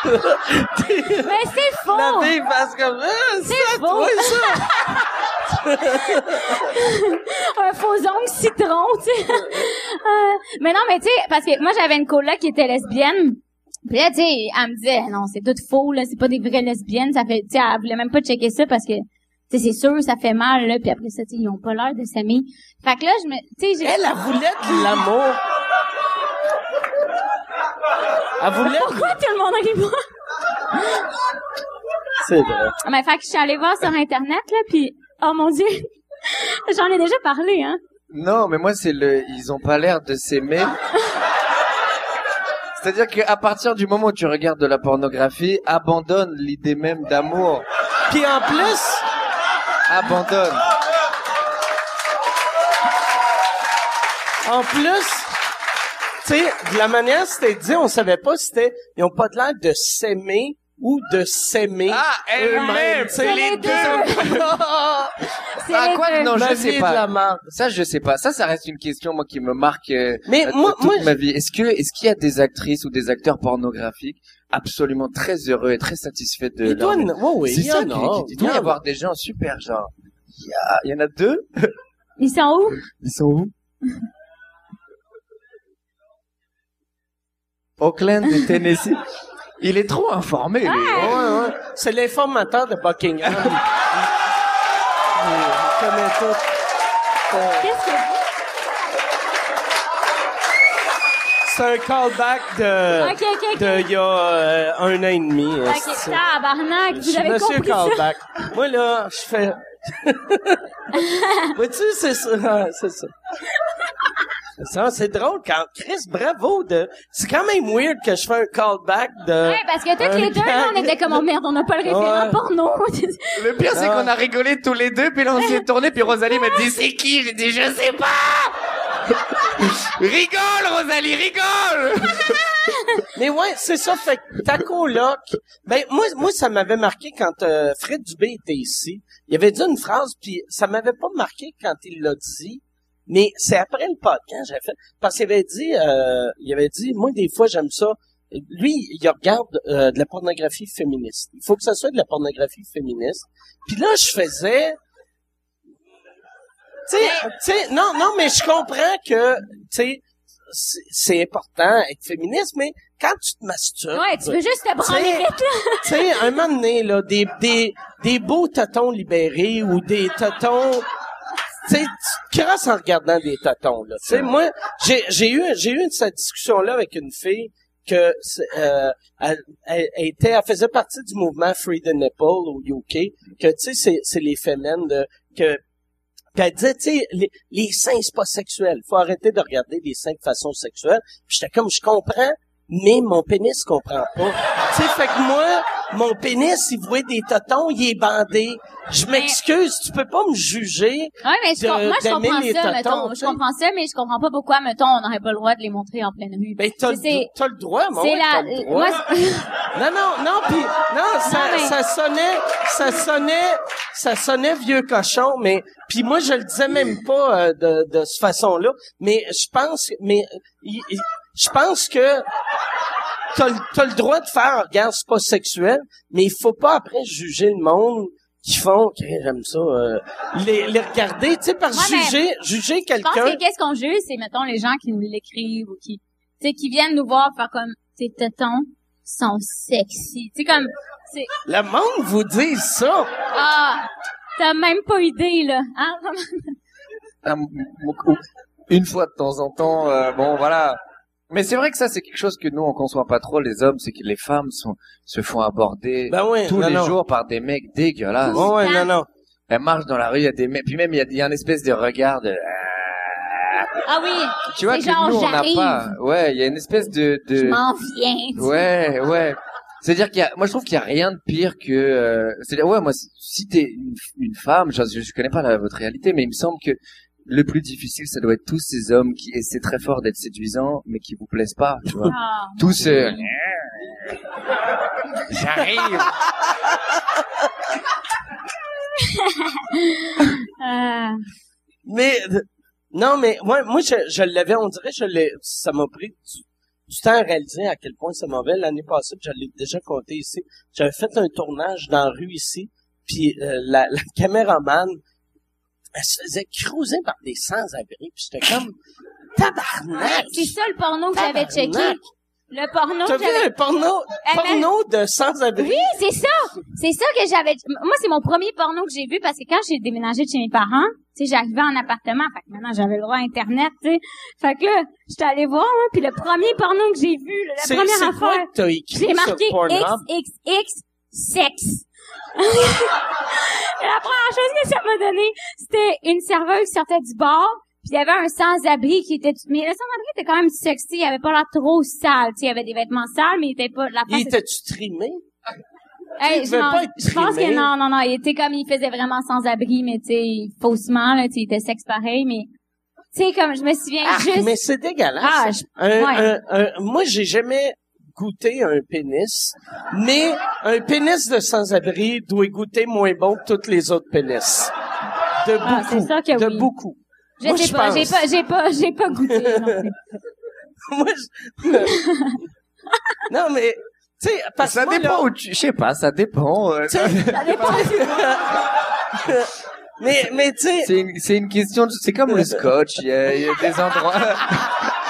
Mais c'est faux! la fille passe comme, ah, C'est ça, faux. toi, ça. un faux ongle citron, tu sais. Euh, mais non, mais tu sais, parce que moi, j'avais une coloc qui était lesbienne. Puis là, tu sais, elle me disait, non, c'est tout faux, là, c'est pas des vraies lesbiennes. Ça fait, tu sais, elle voulait même pas checker ça parce que, tu sais, c'est sûr, ça fait mal, là. Puis après ça, tu sais, ils ont pas l'air de s'aimer. Fait que là, je me, tu sais, j'ai... Elle, elle voulait de l'amour. Elle voulait... Pourquoi tout le monde rit pas? C'est vrai. Mais fait que je suis allée voir sur Internet, là, puis, oh mon Dieu, j'en ai déjà parlé, hein. Non, mais moi, c'est le, ils ont pas l'air de s'aimer. C'est-à-dire qu'à partir du moment où tu regardes de la pornographie, abandonne l'idée même d'amour. Puis en plus, Abandonne. en plus, tu sais, de la manière c'était dit, on savait pas si c'était, ils ont pas de l'air de s'aimer ou de s'aimer Ah, eux-mêmes. c'est les deux. C'est Ah, les quoi deux. Non, La je sais pas. de la merde. Ça, je sais pas. Ça, ça reste une question, moi, qui me marque euh, Mais euh, moi, toute moi, ma vie. Est-ce que, est-ce qu'il y a des actrices ou des acteurs pornographiques absolument très heureux et très satisfaits de il doit, leur... oui, oui, C'est il y ça en qui- a. qui- il doit y avoir des gens super, genre. Il y, a, il y en a deux. Ils sont où? Ils sont où? Auckland et Tennessee. Il est trop informé, lui. Ouais, ouais. C'est l'informateur de Buckingham. il, il connaît tout. Euh, Qu'est-ce que C'est un callback de, Ok, ok, ok. de il y a euh, un an et demi. Ok, esti. tabarnak, Je vous suis avez monsieur compris ça? callback. Moi, là, je fais... Vois-tu, c'est ça. Ah, C'est ça. C'est ça, c'est drôle quand Chris, bravo de. C'est quand même weird que je fais un callback de. Ouais, parce que toutes les deux, là, on était comme, oh merde, on n'a pas le référent Ouais. porno. Le pire, c'est Ah. qu'on a rigolé tous les deux, puis là, on s'est tourné, puis Rosalie m'a dit, c'est qui? J'ai dit, je sais pas! rigole, Rosalie, rigole! Mais ouais, c'est ça. Fait que ta coloc, ben moi, moi ça m'avait marqué quand euh, Fred Dubé était ici. Il avait dit une phrase, puis ça m'avait pas marqué quand il l'a dit. Mais c'est après le podcast, j'ai fait parce qu'il avait dit, euh, il avait dit, moi des fois j'aime ça. Lui, il regarde euh, de la pornographie féministe. Il faut que ça soit de la pornographie féministe. Puis là, je faisais, tu sais, non, non, mais je comprends que, tu sais, c'est- important être féministe, mais quand tu te masturbes, Ouais, tu veux juste te branler vite, là. tu sais, un moment donné, là, des, des, des beaux totons libérés ou des totons, tu te crosses en regardant des totons, là. Tu sais, moi, j'ai, j'ai eu, j'ai eu cette discussion-là avec une fille que, euh, elle, elle, était, elle faisait partie du mouvement Free the Nipple au UK, que, tu sais, c'est, c'est les féminin de, que, elle disait, tu sais, les, les seins, c'est pas sexuel. Faut arrêter de regarder les seins de façon sexuelle. Puis j'étais comme, je comprends, mais mon pénis comprend pas. tu sais, fait que moi, mon pénis, il voit des totons, il est bandé. Je m'excuse, tu peux pas me juger. Ouais, mais je de- moi, je comprends les ça, totons, mettons. Je comprends ça, mais je comprends pas pourquoi, mettons, on n'aurait pas le droit de les montrer en pleine rue. Ben, t'as, le, droit, moi. c'est la, t'as le droit. moi, c'est- Non, non, non, puis non, ça, Non, mais- ça sonnait, ça sonnait, ça sonnait vieux cochon, mais puis moi je le disais même pas euh, de, de cette façon-là, mais je pense, mais je pense que t'as, le- t'as le droit de faire, regarde, c'est pas sexuel, mais il faut pas après juger le monde qui font, Ok, j'aime ça, euh, les, les regarder, tu sais, par Ouais, mais juger, juger Je pense quelqu'un. que qu'est-ce qu'on juge, c'est, mettons, les gens qui nous l'écrivent ou qui, tu sais, qui viennent nous voir faire comme, tes tétons sont sexy. Tu sais, comme, c'est, Le monde vous dit ça. ah, t'as même pas idée, là. Hein? Une fois de temps en temps, euh, bon voilà. Mais c'est vrai que ça c'est quelque chose que nous on conçoit pas trop les hommes, c'est que les femmes sont se font aborder Ben oui, tous non, les non. jours par des mecs dégueulasses. Ouais, ouais, non, non. Elles marchent dans la rue, il y a des mecs, puis même il y a, il y a une espèce de regard de Ah oui, tu vois que genre, nous on n'a j'arrive. pas. Ouais, il y a une espèce de je de m'en viens. Ouais, ouais. C'est-à-dire qu'il y a, moi je trouve qu'il y a rien de pire que, euh, c'est-à-dire ouais moi si- si t'es une, une femme, je, je connais pas la, votre réalité, mais il me semble que le plus difficile ça doit être tous ces hommes qui essaient très fort d'être séduisants mais qui vous plaisent pas, tu vois. Ah, tous euh, j'arrive. euh, Mais non, mais moi, moi, je, je l'avais, on dirait, je l'ai, ça m'a pris du, du temps à réaliser à quel point c'est mauvais. L'année passée, je l'ai déjà compté ici. J'avais fait un tournage dans la rue ici, puis euh, la, la caméraman, elle se faisait cruiser par des sans-abri, puis j'étais comme tabarnak. c'est ça le porno que j'avais checké. Le porno T'as que vu j'avais... un porno, Elle m'a- porno de sans-abri? Oui, c'est ça. C'est ça que j'avais. Moi, c'est mon premier porno que j'ai vu parce que quand j'ai déménagé de chez mes parents, tu sais, j'arrivais en appartement, fait que maintenant j'avais le droit à internet, tu sais. Fait que là, j'étais allée voir, hein, puis le premier porno que j'ai vu, la première c'est quoi affaire, que t'as écrit j'ai marqué? XXX sexe. La première chose que ça m'a donné, c'était une serveuse qui sortait du bar, puis il y avait un sans-abri qui était... Mais le sans-abri était quand même sexy, il avait pas l'air trop sale, tu sais, il avait des vêtements sales, mais il était pas... La Il était-tu trimé? Hey, je, devait m'en- pas être je pense que non, non, non. Il était comme, il faisait vraiment sans abri, mais tu sais, faussement, là, tu sais, il était sexe pareil, mais, tu sais, comme, je me souviens Ah, juste, mais c'est dégueulasse. ah, je- Un- ouais. un- un- moi, j'ai jamais goûté un pénis, mais un pénis de sans-abri doit goûter moins bon que tous les autres pénis. De beaucoup. Ah, c'est ça que de oui. beaucoup. je moi, sais je pas, j'ai pas, j'ai pas, j'ai pas goûté. non. Moi, je- non, mais, parce Ça moi, dépend là, où tu, je sais pas, ça dépend. euh, Ça dépend. mais, mais, tu sais, c'est une, c'est une question, de- c'est comme le scotch, il y a, il y a des endroits,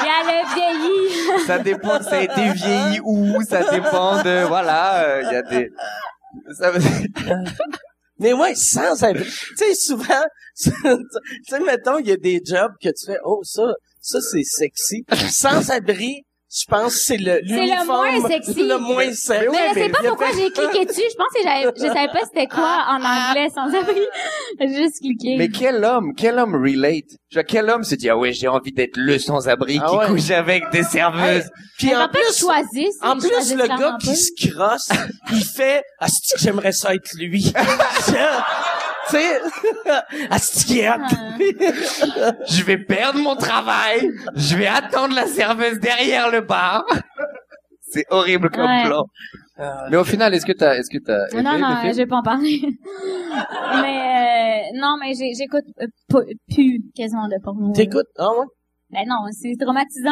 Il y a le vieilli. Ça dépend ça a été vieilli où, ça dépend de, voilà, euh, il y a des, ça Mais ouais, sans abri. Tu sais, souvent, tu sais, mettons, il y a des jobs que tu fais, oh, ça, ça, c'est sexy. Sans abri, je pense que c'est le, le moins sexy. Le moins sexy. Mais je sais pas pourquoi j'ai cliqué dessus. Je pense que j'avais, je savais pas c'était quoi en anglais sans abri. J'ai juste cliqué. Mais quel homme, quel homme relate? Tu vois, quel homme se dit, ah ouais, j'ai envie d'être le sans-abri Ah qui ouais. couche avec des serveuses. Puis Mais en je plus, choisisse. en plus, le gars qui se crosse, il fait, ah, que j'aimerais ça être lui? tu sais. Je vais perdre mon travail. Je vais attendre la serveuse derrière le bar. C'est horrible comme Ouais. plan. Mais au final, est-ce que t'as, est-ce que t'as aimé Non, non, euh, je vais pas en parler. mais euh, non, mais j'écoute euh, plus quasiment de porno. T'écoutes? Ah ouais? Ben non, c'est traumatisant.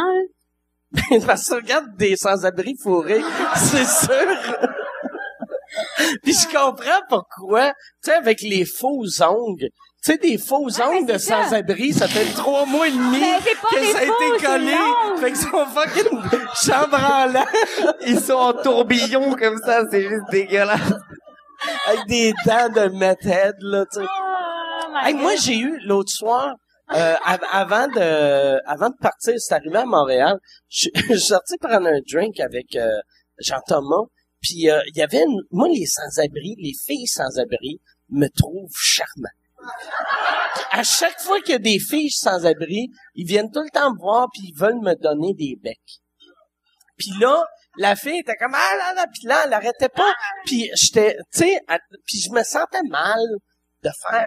Parce que regarde des sans-abri fourrés, c'est sûr. Puis je comprends pourquoi, tu sais, avec les faux ongles, tu sais, des faux Ouais, ongles de sans-abri, ça fait trois mois et demi pas que ça a été collé. Fait que son fucking chambranlant Ils sont en tourbillon comme ça, c'est juste dégueulasse. avec des dents de methead, là, tu sais. Oh Hey, moi, j'ai eu l'autre soir, euh, av- avant de avant de partir, c'est arrivé à Montréal. Je je suis sorti prendre un drink avec euh, Jean Puis euh, il y avait une- moi les sans-abri, les filles sans-abri me trouvent charmant. À chaque fois qu'il y a des filles sans-abri, ils viennent tout le temps me voir puis ils veulent me donner des becs. Puis là, la fille était comme ah là là, puis là elle arrêtait pas. Puis j'étais, tu sais, puis je me sentais mal de faire,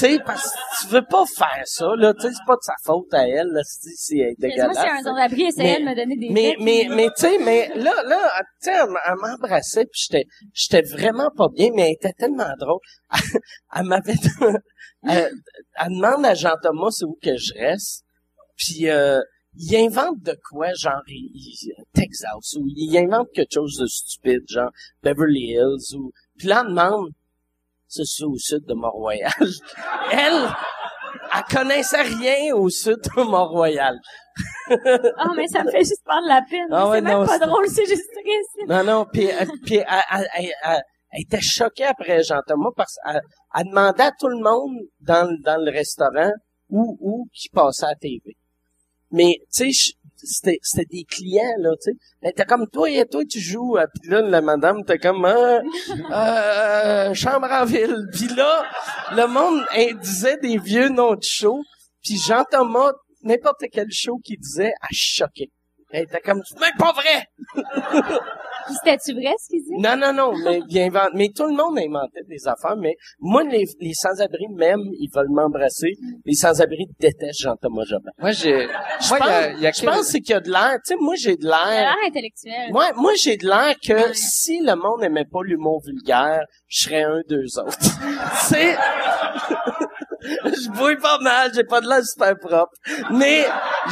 sais, parce que tu veux pas faire ça là, tu sais, c'est pas de sa faute à elle, là, si si elle est Moi, dégueulasse. si un sans-abri essayait Mais- de me donner des Mais, mais, mais, tu sais, mais là, là, tu sais, elle, elle m'embrassait, puis j'étais, j'étais vraiment pas bien, mais elle était tellement drôle. elle m'avait, elle, elle demande à Jean-Thomas c'est où que je reste, puis euh, il invente de quoi, genre il- il- Texas, ou il invente quelque chose de stupide, genre Beverly Hills, ou puis là, on demande, c'est ça au sud de Mont-Royal. Elle, elle connaissait rien au sud de Mont-Royal. Oh, mais ça me fait juste prendre la peine. Ah ouais, c'est même non, pas drôle, c'est juste triste. Non, non, puis, elle- puis elle, elle- elle- elle- était choquée après Jean-Thomas parce qu'elle elle demandait à tout le monde dans, le- dans le restaurant où, où qui passait à la TV. Mais, tu sais, je- c'était, c'était des clients, là, tu sais. Elle était comme, toi, et toi, tu joues. Puis là, la madame était comme, euh, euh, chambre en ville. Puis là, le monde elle disait des vieux noms de show. Puis Jean-Thomas, n'importe quel show qu'il disait, elle choquait. Elle était comme, c'est même pas vrai! Puis c'était-tu vrai, ce qu'il dit? Non, non, non, mais mais tout le monde inventait des affaires, mais moi, les, les sans-abri m'aiment, ils veulent m'embrasser. Les sans-abri détestent Jean-Thomas Jobin. Moi, j'ai, Je moi, il y a, pense, il y a je quel- pense c'est qu'il y a de l'air, tu sais, moi, j'ai de l'air, l'air intellectuel. moi, moi, j'ai de l'air que Ouais. si le monde aimait pas l'humour vulgaire, je serais un d'eux autres. c'est, je bouille pas mal, j'ai pas de l'air super propre. Mais,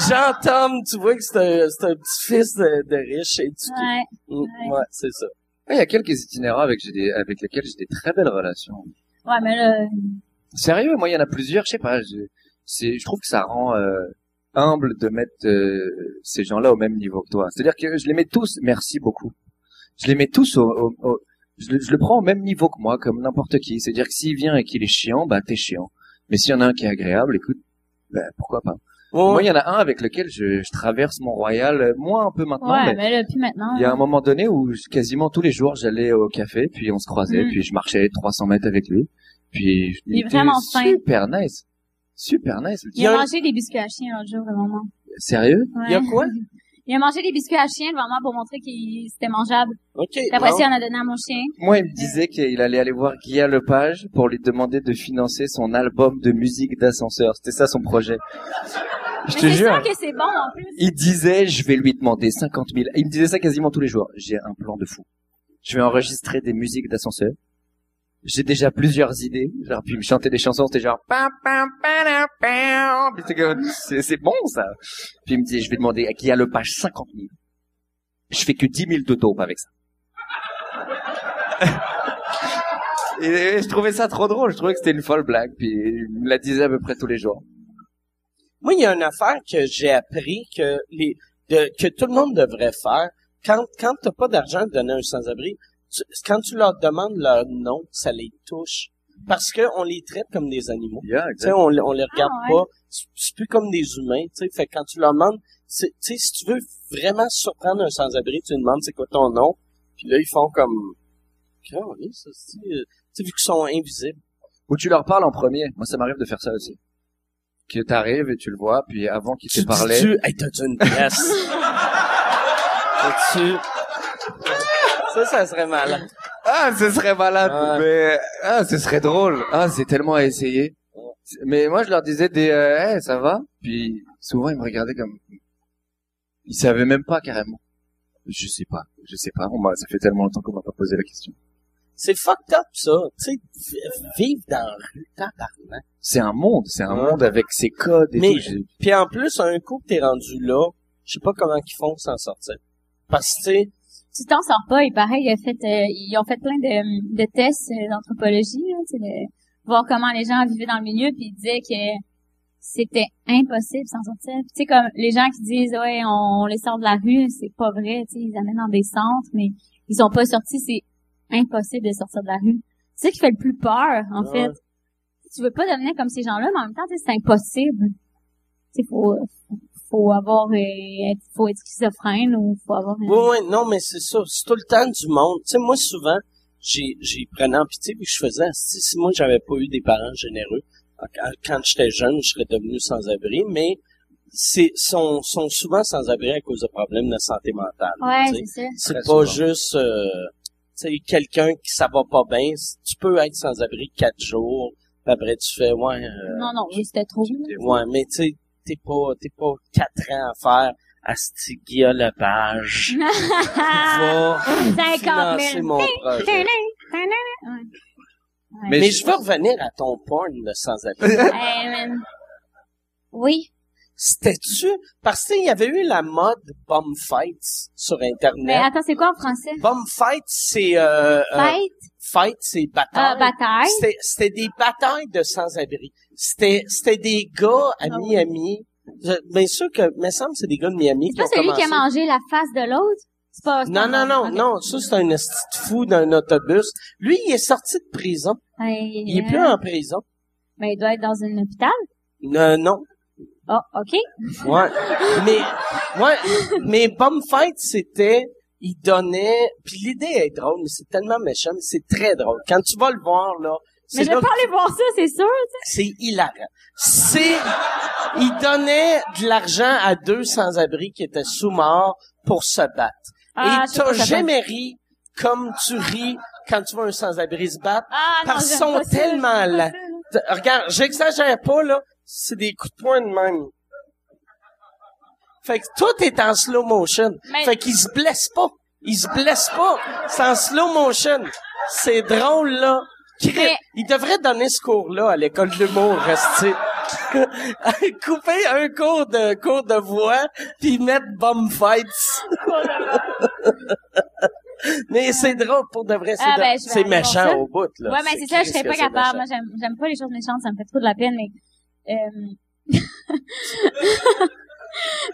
Jean-Tom, tu vois que c'est un, c'est un petit fils de, de riche et du Ouais. Mm, ouais, c'est ça. Il y a quelques itinérants avec, j'ai des, avec lesquels j'ai des très belles relations. Ouais, mais là, Sérieux, moi, il y en a plusieurs, je sais pas, je, trouve que ça rend, euh, humble de mettre euh, ces gens-là au même niveau que toi. C'est-à-dire que je les mets tous, merci beaucoup. Je les mets tous au, au- au- je, le, je le prends au même niveau que moi, comme n'importe qui. C'est-à-dire que s'il vient et qu'il est chiant, bah t'es chiant. Mais s'il y en a un qui est agréable, écoute, bah pourquoi pas. Moi, il y en a un avec lequel je, je traverse Mont-Royal, euh, moi un peu maintenant, ouais, mais puis maintenant. il y a un moment donné où je- quasiment tous les jours j'allais au café, puis on se croisait, Mm. puis je marchais 300 mètres avec lui, puis Il est était vraiment fin. super nice, super nice. Il a Il a- mangé des biscuits à chien l'autre jour, vraiment. Sérieux? Ouais. Il y a quoi? Il a mangé des biscuits à chien vraiment pour montrer qu'il c'était mangeable. OK. Après il en a donné à mon chien. Moi, il me disait qu'il allait aller voir Guy Lepage pour lui demander de financer son album de musique d'ascenseur. C'était ça son projet. Je te jure. que c'est bon en plus. Il disait, je vais lui demander 50 000. Il me disait ça quasiment tous les jours. J'ai un plan de fou. Je vais enregistrer des musiques d'ascenseur. J'ai déjà plusieurs idées. Genre, puis me chantait des chansons, c'était genre, c'est, bon, ça. Puis il me disait, je vais demander à Guy Lepage 50 000. Je fais que 10 000 de dope avec ça. Et je trouvais ça trop drôle. Je trouvais que c'était une folle blague. Puis il me la disait à peu près tous les jours. Moi, il y a une affaire que j'ai appris que les de- que tout le monde devrait faire. Quand quand t'as pas d'argent de donner un sans-abri, tu- quand tu leur demandes leur nom, ça les touche parce que on les traite comme des animaux. Yeah, Tu sais, on, les- on les regarde Ah, ouais. pas. C'est plus comme des humains. Tu sais, fait que quand tu leur demandes, c'est- tu sais, si tu veux vraiment surprendre un sans-abri, tu lui demandes c'est quoi ton nom, puis là ils font comme, ça, euh, tu sais, vu qu'ils sont invisibles. Ou tu leur parles en premier. Moi, ça m'arrive de faire ça aussi. Que t'arrives et tu le vois, puis avant qu'il Tu te parlait, dis-tu, hey, t'as-tu une pièce? T'as-tu... Ça, ça serait malin. ah, ce serait malade, mais ah, ce serait drôle. Ah, c'est tellement à essayer. Mais moi, je leur disais des, euh, Hey, ça va? Puis souvent, ils me regardaient comme, ils savaient même pas carrément. Je sais pas, je sais pas. On ça fait tellement longtemps qu'on m'a pas posé la question. C'est fucked up, ça. Tu sais, vi- vivre dans la rue, tabarnak. C'est un monde, c'est un monde avec ses codes et Mais- tout. Puis en plus, un coup que t'es rendu là, je sais pas comment ils font pour s'en sortir. Parce que, tu sais, Tu t'en sors pas, et pareil, il a fait, euh, ils ont fait plein de, de tests euh, d'anthropologie, de voir comment les gens vivaient dans le milieu, puis ils disaient que c'était impossible de s'en sortir. Tu sais, comme les gens qui disent, ouais, on, les sort de la rue, c'est pas vrai, tu sais, ils amènent dans des centres, mais ils sont pas sortis, c'est impossible de sortir de la rue. C'est ça qui fait le plus peur, en Ouais. fait. Tu veux pas devenir comme ces gens-là, mais en même temps, c'est impossible. Tu sais, faut, faut avoir, euh, être- faut être schizophrène ou faut avoir un- Oui, oui, non, mais c'est ça. C'est tout le temps du monde. Tu sais, moi, souvent, j'ai, j'ai prenais en pitié puis je faisais, si, si moi, j'avais pas eu des parents généreux, quand, quand j'étais jeune, je serais devenu sans-abri, mais c'est, sont, sont souvent sans-abri à cause de problèmes de santé mentale. Ouais, c'est ça. c'est pas souvent. juste, euh, tu sais, quelqu'un qui ça va pas bien. Tu peux être sans-abri quatre jours, puis après tu fais, ouais, euh, Non, non, oui, c'était trop. Ouais, mais tu sais, t'es pas, t'es pas quatre ans à faire à ce Guillaume Lepage. Va 50 financer 000. mon projet. Ouais. Mais Mais je- veux revenir à ton porn de sans-abri. Man. Oui. C'était-tu? Parce qu'il y avait eu la mode bomb fights sur Mais Internet. attends, c'est quoi en français? Bomb fights, c'est... Euh, euh, Fight? fight, c'est Euh, bataille. bataille. C'était, c'était des batailles de sans-abri. C'était, c'était des gars à Ah. Miami. Bien sûr que, me semble, que c'est des gars de Miami C'est pas celui qui a mangé la face de l'autre? C'est pas, Non, non, non, non. Ça, c'est un fou d'un autobus. Lui, il est sorti de prison. Il est plus en prison. Ben, il doit être dans un hôpital? Euh, non. Oh, OK. Ouais. mais, ouais, mais Bomb Fight, c'était, il donnait, puis l'idée est drôle, mais c'est tellement méchant, mais c'est très drôle. Quand tu vas le voir, là, Mais je vais pas aller voir ça, c'est sûr. c'est hilarant. C'est, il donnait de l'argent à deux sans-abri qui étaient sous-morts pour se battre. Ah, Et t'as jamais ri comme tu ris quand tu vois un sans-abri se battre. Ah, Parce qu'ils sont tellement là. Regarde, j'exagère pas, là. C'est des coups de poing de même. Fait que tout est en slow motion. Mais- Fait qu'ils se blessent pas. Ils se blessent pas. C'est en slow motion. C'est drôle, là. Mais- Ils devraient donner ce cours-là à l'école de l'humour, rester. Couper un cours de cours de voix puis mettre bomb fights. mais c'est drôle pour de vrai, c'est Ah, ben, c'est méchant au bout là. Ouais, mais c'est ça, je serais pas capable. Moi, j'aime, j'aime pas les choses méchantes, ça me fait trop de la peine, mais, euh...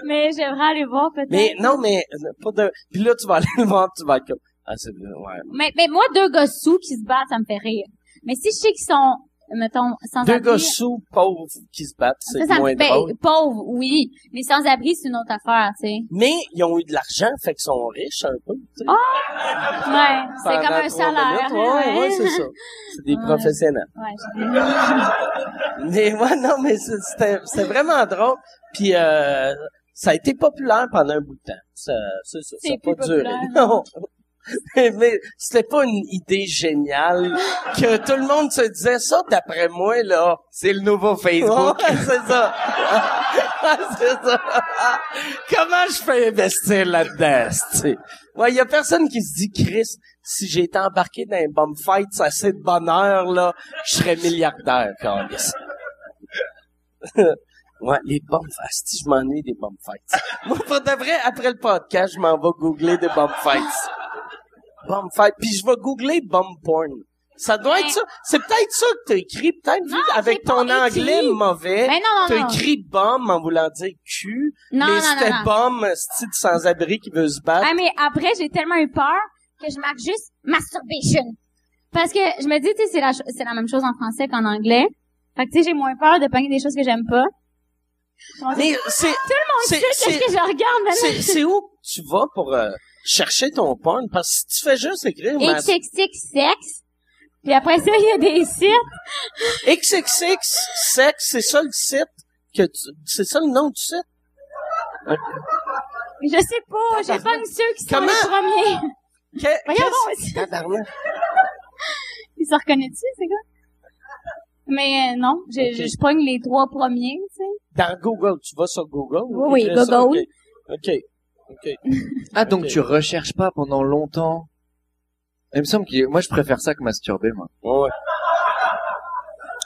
mais j'aimerais aller voir peut-être. Mais non, mais pour de. Puis là, tu vas aller le voir, tu vas être comme. Ah, c'est bien, ouais. Mais, mais moi, deux gars sous qui se battent, ça me fait rire. Mais si je sais qu'ils sont, mettons, sans Deux abri. gars sous pauvres qui se battent, c'est me moins ben, drôle. pauvre, oui. Mais sans abri, c'est une autre affaire, tu sais. Mais ils ont eu de l'argent, fait qu'ils sont riches un peu. tu sais. Ouais. C'est comme un salaire. minutes. Ouais, ouais, c'est ça. C'est des Ouais. professionnels. Ouais, j'ai- Mais ouais, non, mais c'est- c'était c'était vraiment drôle. Puis euh, ça a été populaire pendant un bout de temps. Ça, c'est ça. C'est pas duré. Non. Mais, mais c'était pas une idée géniale que tout le monde se disait ça d'après moi là C'est le nouveau Facebook. Ouais, c'est ça. c'est ça. Comment je peux investir là-dedans? Ouais, y a personne qui se dit, Chris, si j'étais embarqué dans un bomb fight, ça c'est de bonheur, là, je serais milliardaire, câlisse. ouais, les bomb fights, je m'ennuie des bomb fights. Moi, pour de vrai, après le podcast, je m'en vais googler des bomb fights. Bomb fight, puis je vais googler bomb porn. Ça doit être ça. C'est peut-être ça que t'as écrit, peut-être vu avec ton écrit. anglais mauvais. Ben non, non, T'as non. écrit bomb en voulant dire cul, Non, mais non, c'était non, non. bomb, style sans-abri qui veut se battre. Ah, mais après, j'ai tellement eu peur que je marque juste masturbation. Parce que je me dis, tu sais, c'est la, c'est la même chose en français qu'en anglais. Fait que, tu sais, j'ai moins peur de pogner des choses que j'aime pas. Mais c'est, Tout le c'est- monde sait qu'est-ce c'est- que je regarde c'est, maintenant. c'est où que tu vas pour euh, chercher ton porn? Parce que si tu fais juste écrire ma- XXX sexe. Puis après ça, il y a des sites. XXX sex, c'est ça le site que tu, c'est ça le nom du site? Je sais pas, j'ai pas ceux qui sont Comment? les premiers. Que- Voyons. Tabarnak. Ils se reconnaissent-tu, ces gars? Mais euh, non, je, Ok. je, pogne les trois premiers, tu sais. Dans Google, tu vas sur Google? Oui, oui, ça? Google. OK. OK. Ah, donc tu recherches pas pendant longtemps. Il me semble que moi je préfère ça que masturber moi. Ouais.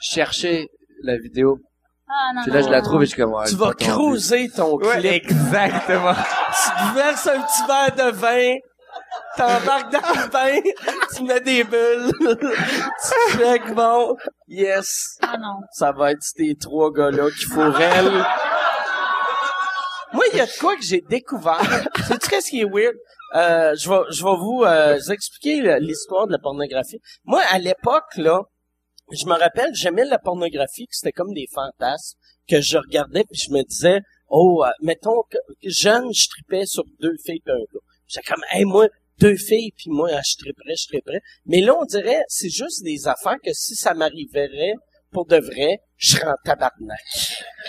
Chercher la vidéo. Ah non, Puis non, là je la non, trouve et je suis comme ouais, Tu vas creuser ton clip. exactement. tu te verses un petit verre de vin, t'embarques dans le bain, tu mets des bulles, tu fais que bon, yes, Ah non. ça va être ces trois gars-là qui fourrellent. Moi, il y a de quoi que j'ai découvert. Sais-tu qu'est-ce qui est weird? Euh, je vais, je vais vous, euh, expliquer l'histoire de la pornographie. Moi, à l'époque, là, je me rappelle, j'aimais la pornographie, que c'était comme des fantasmes que je regardais, puis je me disais, oh, euh, mettons que jeune, je tripais sur deux filles puis un gars. J'étais comme, hey, moi, deux filles, puis moi, je triperais, je triperais. Mais là, on dirait, c'est juste des affaires que si ça m'arriverait pour de vrai, je serais en tabarnak.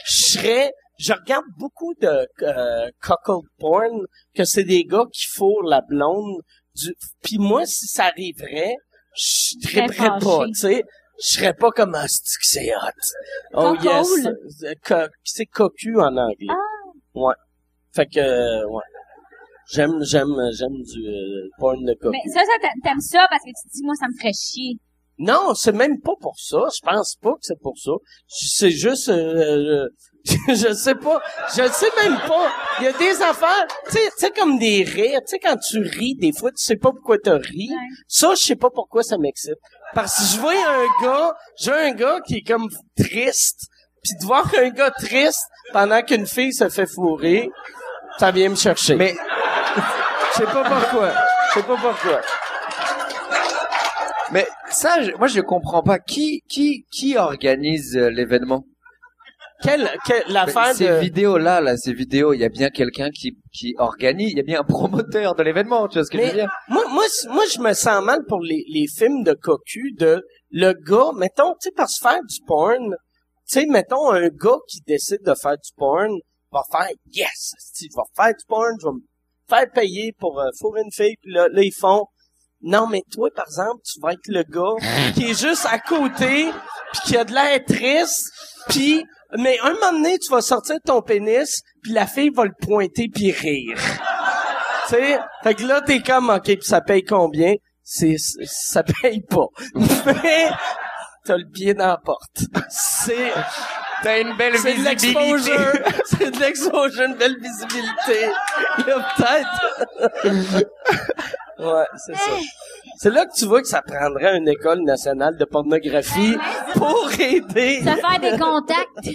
Je serais, je regarde beaucoup de euh, cuckold porn, que c'est des gars qui fourrent la blonde. Du... Puis moi, si ça arriverait, je triperais pas, tu sais. Je serais pas comme un stick, c'est hot? Oh yes. Euh, co- C'est cocu en anglais. Ah. Ouais. Fait que, euh, ouais. J'aime, j'aime, j'aime du euh, porn de cocu. Mais ça, ça t'a- t'aimes ça parce que tu te dis, moi, ça me ferait chier. Non, c'est même pas pour ça. Je pense pas que c'est pour ça. C'est juste, euh, je sais pas. Je sais même pas. Il y a des affaires, tu sais, tu sais, comme des rires. Tu sais, quand tu ris, des fois, tu sais pas pourquoi tu ris. Ouais. Ça, je sais pas pourquoi ça m'excite. Parce que je vois un gars, j'ai un gars qui est comme triste, puis de voir un gars triste pendant qu'une fille se fait fourrer, ça vient me chercher. Mais je sais pas pourquoi. Je sais pas pourquoi. mais ça, je- moi je comprends pas qui qui qui organise euh, l'événement? Quelle, quelle Mais Ces de... vidéos là, là, ces vidéos, il y a bien quelqu'un qui qui organise, il y a bien un promoteur de l'événement, tu vois ce que je veux dire? moi, moi, moi, je me sens mal pour les, les films de cocu de le gars, mettons, tu sais, parce que faire du porn, tu sais, mettons, un gars qui décide de faire du porn va faire, yes, esti, je vais faire du porn, je vais me faire payer pour euh, fourrer une fille, puis là, là, ils font, non, mais toi, par exemple, tu vas être le gars qui est juste à côté, puis qui a de l'air triste, puis mais un moment donné, tu vas sortir ton pénis, puis la fille va le pointer puis rire. tu sais, fait que là t'es comme ok, puis ça paye combien? C'est ça paye pas. Mais t'as le pied dans la porte. C'est T'as une belle l'exposure, c'est de l'exposure, une belle visibilité. Il y a peut-être. Ouais, c'est ça. C'est là que tu vois que ça prendrait une école nationale de pornographie pour aider. Ça fait des contacts.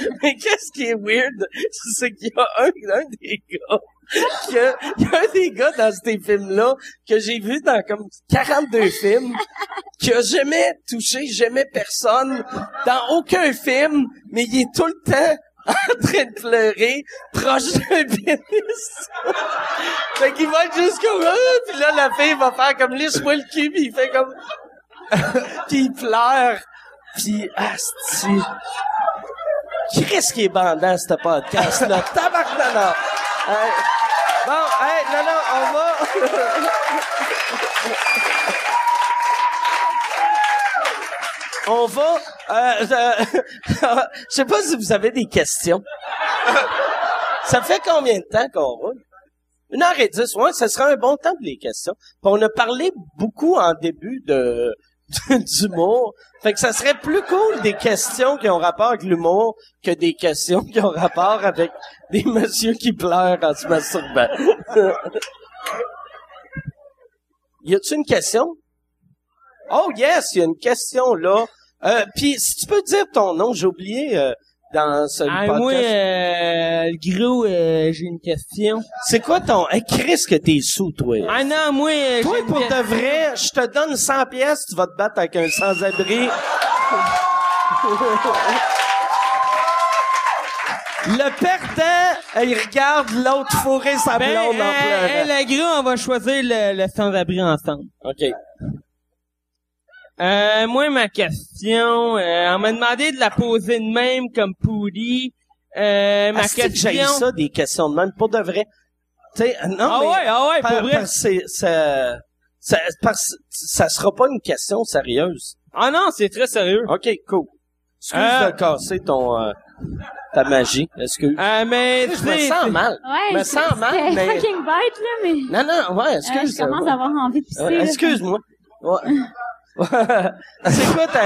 Mais qu'est-ce qui est weird, c'est qu'il y a un, un des gars, que, il y a un des gars dans ces films-là que j'ai vu dans comme 42 films, qui a jamais touché, jamais personne, dans aucun film, mais il est tout le temps en train de pleurer, proche d'un pénis. fait qu'il va être juste comme, puis là, la fille va faire comme, lisse-moi le cul, puis il fait comme, puis il pleure, puis, asti. Qu'est-ce qui est bandant, ce podcast-là? Tabarnak! Hey. Bon, hey, non, non, on va... on va... Euh, euh, je sais pas si vous avez des questions. Ça fait combien de temps qu'on roule? Une heure et dix, ouais, ça sera un bon temps pour les questions. Puis on a parlé beaucoup en début de d'humour. Fait que ça serait plus cool des questions qui ont rapport avec l'humour que des questions qui ont rapport avec des messieurs qui pleurent en se masturbant. y a-tu une question? Oh yes, il y a une question là. Euh, Puis si tu peux dire ton nom, j'ai oublié euh, dans ce Ah, podcast. moi, euh, le gros, euh, j'ai une question. C'est quoi ton... Hey, Chris, que t'es sous, toi? Ah non, moi, euh, Toi, pour de vrai, je te donne 100 pièces, tu vas te battre avec un sans-abri. Le perdant, il regarde l'autre fourrer sa Ben, blonde en euh, pleurant. le gros, on va choisir le, le sans-abri ensemble. OK. Euh, moi, ma question, euh, on m'a demandé de la poser de même comme pourri. Euh, ma Asti question... ça, des questions de même, pour de vrai. Tu sais, non, Ah mais... ouais, ah ouais, par- pour vrai. parce que c'est- ça, ça, parce- ça sera pas une question sérieuse. Ah non, c'est très sérieux. OK, cool. Excuse Euh. de casser ton, euh, ta magie. Excuse. Euh, mais, tu je me sens mal. Ouais, Me je- sens mal, mais- fucking bête, là, mais... Non, non, ouais, Euh, excuse. je commence à avoir envie de pisser. Ouais. Excuse-moi. Ouais. c'est quoi ta,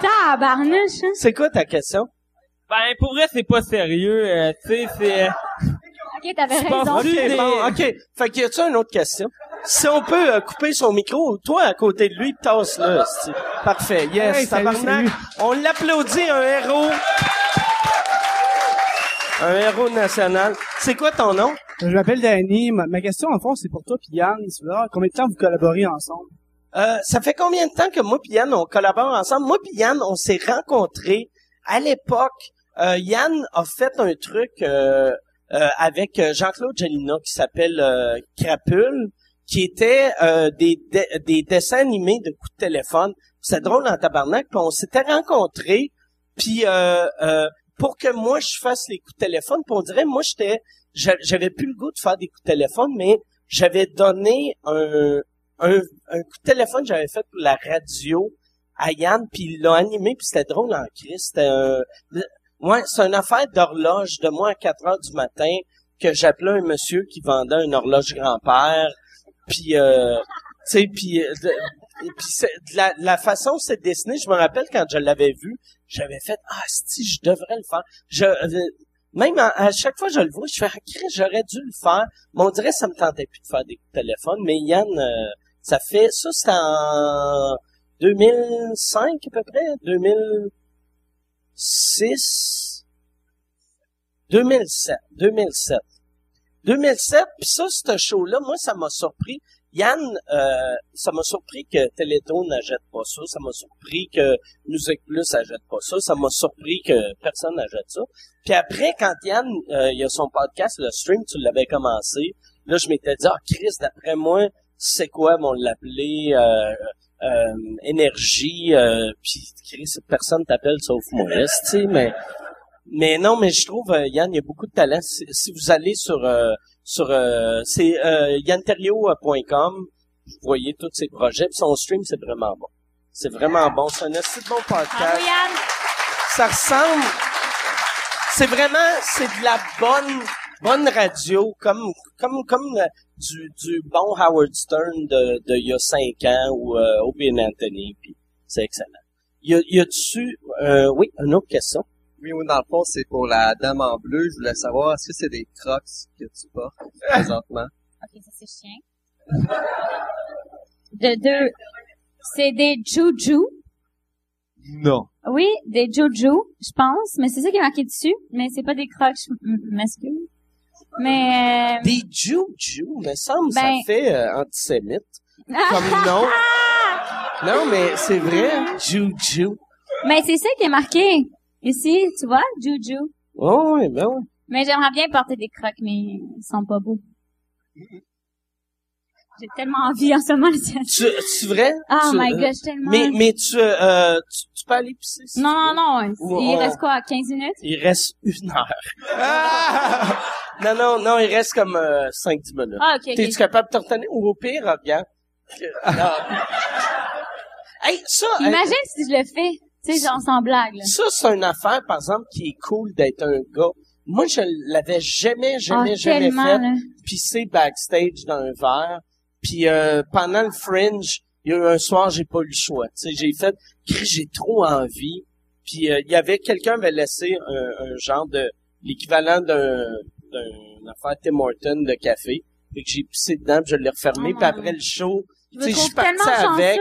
Tabarnouche, hein? c'est quoi ta question? Ben, pour vrai, c'est pas sérieux. euh, tu sais, c'est... euh, Ok, t'avais raison. OK, des- bon, OK. Fait qu'il y a-tu une autre question? Si on peut euh, couper son micro, toi à côté de lui, tasse-le. Parfait. Yes, Hey, tabarnak. On l'applaudit, un héros. Un héros national. C'est quoi ton nom? Je m'appelle Danny. Ma, ma question, en fond, c'est pour toi puis Yann. Combien de temps vous collaborez ensemble? Euh, ça fait combien de temps que moi et Yann, on collabore ensemble? Moi et Yann, on s'est rencontrés à l'époque. euh, Yann a fait un truc euh, euh, avec euh, Jean-Claude Jalina qui s'appelle euh, Crapule, qui était euh, des, de- des dessins animés de coups de téléphone. C'est drôle en tabarnak. Puis on s'était rencontrés. Puis euh, euh, pour que moi je fasse les coups de téléphone, puis on dirait moi j'étais j'a- j'avais plus le goût de faire des coups de téléphone, mais j'avais donné un un, coup de téléphone que j'avais fait pour la radio à Yann, puis il l'a animé, puis c'était drôle en Christ. C'était Ouais, c'est une affaire d'horloge de moi à 4 heures du matin que j'appelais un monsieur qui vendait une horloge grand-père. Puis, euh, sais, puis euh, de, de la, la façon c'est dessiné, je me rappelle quand je l'avais vu, j'avais fait ah si je devrais le faire. Je euh, même à, chaque fois que je le vois, je fais ah, j'aurais dû le faire. Mais on dirait que ça me tentait plus de faire des coups de téléphone. Mais Yann, euh, ça fait ça c'était en 2005 à peu près, 2006, 2007, 2007. 2007, puis ça, ce show-là, moi, ça m'a surpris. Yann, euh, ça m'a surpris que Téléthon n'achète pas ça. Ça m'a surpris que Musique Plus n'achète pas ça. Ça m'a surpris que personne n'achète ça. Puis après, quand Yann, euh, il a son podcast, le stream, tu l'avais commencé. Là, je m'étais dit, ah, Chris, d'après moi, c'est quoi, on l'appelait euh, euh, énergie? Euh, puis Chris, personne t'appelle sauf moi, tu sais, mais... Mais non, mais je trouve, euh, Yann, il y a beaucoup de talent. Si, si vous allez sur sur euh, c'est euh, yanterio.com, vous voyez tous ses projets. Puis son stream, c'est vraiment bon. C'est vraiment bon. C'est un assez bon podcast. Ça ressemble. C'est vraiment, c'est de la bonne bonne radio, comme comme comme euh, du du bon Howard Stern de de il y a cinq ans ou euh, and Anthony. Puis c'est excellent. Il y a, y a dessus, euh, oui, une autre question? Oui, oui, dans le fond, c'est pour la dame en bleu. Je voulais savoir, est-ce que c'est des crocs que tu portes présentement? Ok, ça c'est chien. De deux. C'est des juju. Non. Oui, des juju, je pense, mais c'est ça qui est marqué dessus. Mais c'est pas des crocs, je m- m'excuse. Mais euh, Des juju, me semble, ça Ben- fait euh, antisémite. Comme nom. Non, mais c'est vrai, juju. mais c'est ça qui est marqué ici, tu vois, juju. Oh, oui, ben oui. Mais j'aimerais bien porter des crocs, mais ils sont pas beaux. J'ai tellement envie en ce moment. tu vrai? Oh Tu- my euh, god, j'ai tellement. Mais, mais tu, euh, tu, tu peux aller pisser. si Non, non, non. Ou Il on- reste quoi, 15 minutes? Il reste une heure. non, non, non, il reste comme euh, 5-10 minutes. Ah, ok. T'es-tu capable de te retenir? Ou au pire, regarde. Hey, ça, euh, Imagine si je le fais. Tu sais, genre sans blague, là. ça, c'est une affaire, par exemple, qui est cool d'être un gars. Moi, je l'avais jamais, jamais, Ah, jamais fait. pisser backstage dans un verre. Puis euh, pendant le fringe, il y a eu un soir, j'ai pas eu le choix. Tu sais, j'ai fait, j'ai trop envie. Puis euh, il y avait quelqu'un avait laissé un, un genre de l'équivalent d'un d'un affaire Tim Horton de café. Fait que j'ai pissé dedans, puis je l'ai refermé. Ah. Puis après le show, tu sais, je suis parti avec.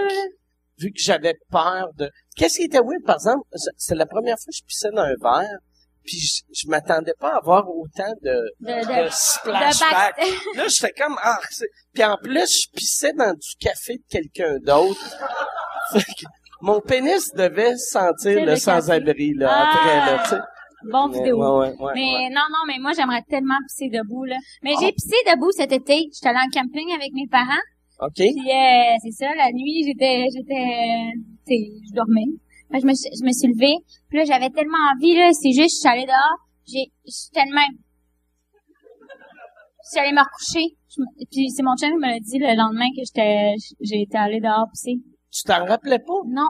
Vu que j'avais peur de. Qu'est-ce qui était weird, par exemple, c'est la première fois que je pissais dans un verre. Puis je, je m'attendais pas à avoir autant de, De, de de, splashback. Là, j'étais comme, ah, puis en plus, je pissais dans du café de quelqu'un d'autre. Mon pénis devait sentir le le sans-abri, là, Ah! après, là, tu sais. Bon vidéo. ouais, ouais, ouais, mais non, non, mais moi, j'aimerais tellement pisser debout, là. Mais Ah. j'ai pissé debout cet été. J'étais allée en camping avec mes parents. OK? Puis, euh, c'est ça, la nuit, j'étais, j'étais, je dormais. Je me suis, je me suis levée. Puis là, j'avais tellement envie, là. C'est juste, je suis allée dehors. J'ai, je suis tellement, je suis allée me recoucher. Je puis c'est mon chien qui me l'a dit le lendemain que j'étais, j'ai été allée dehors pisser. Tu t'en rappelais pas? Non.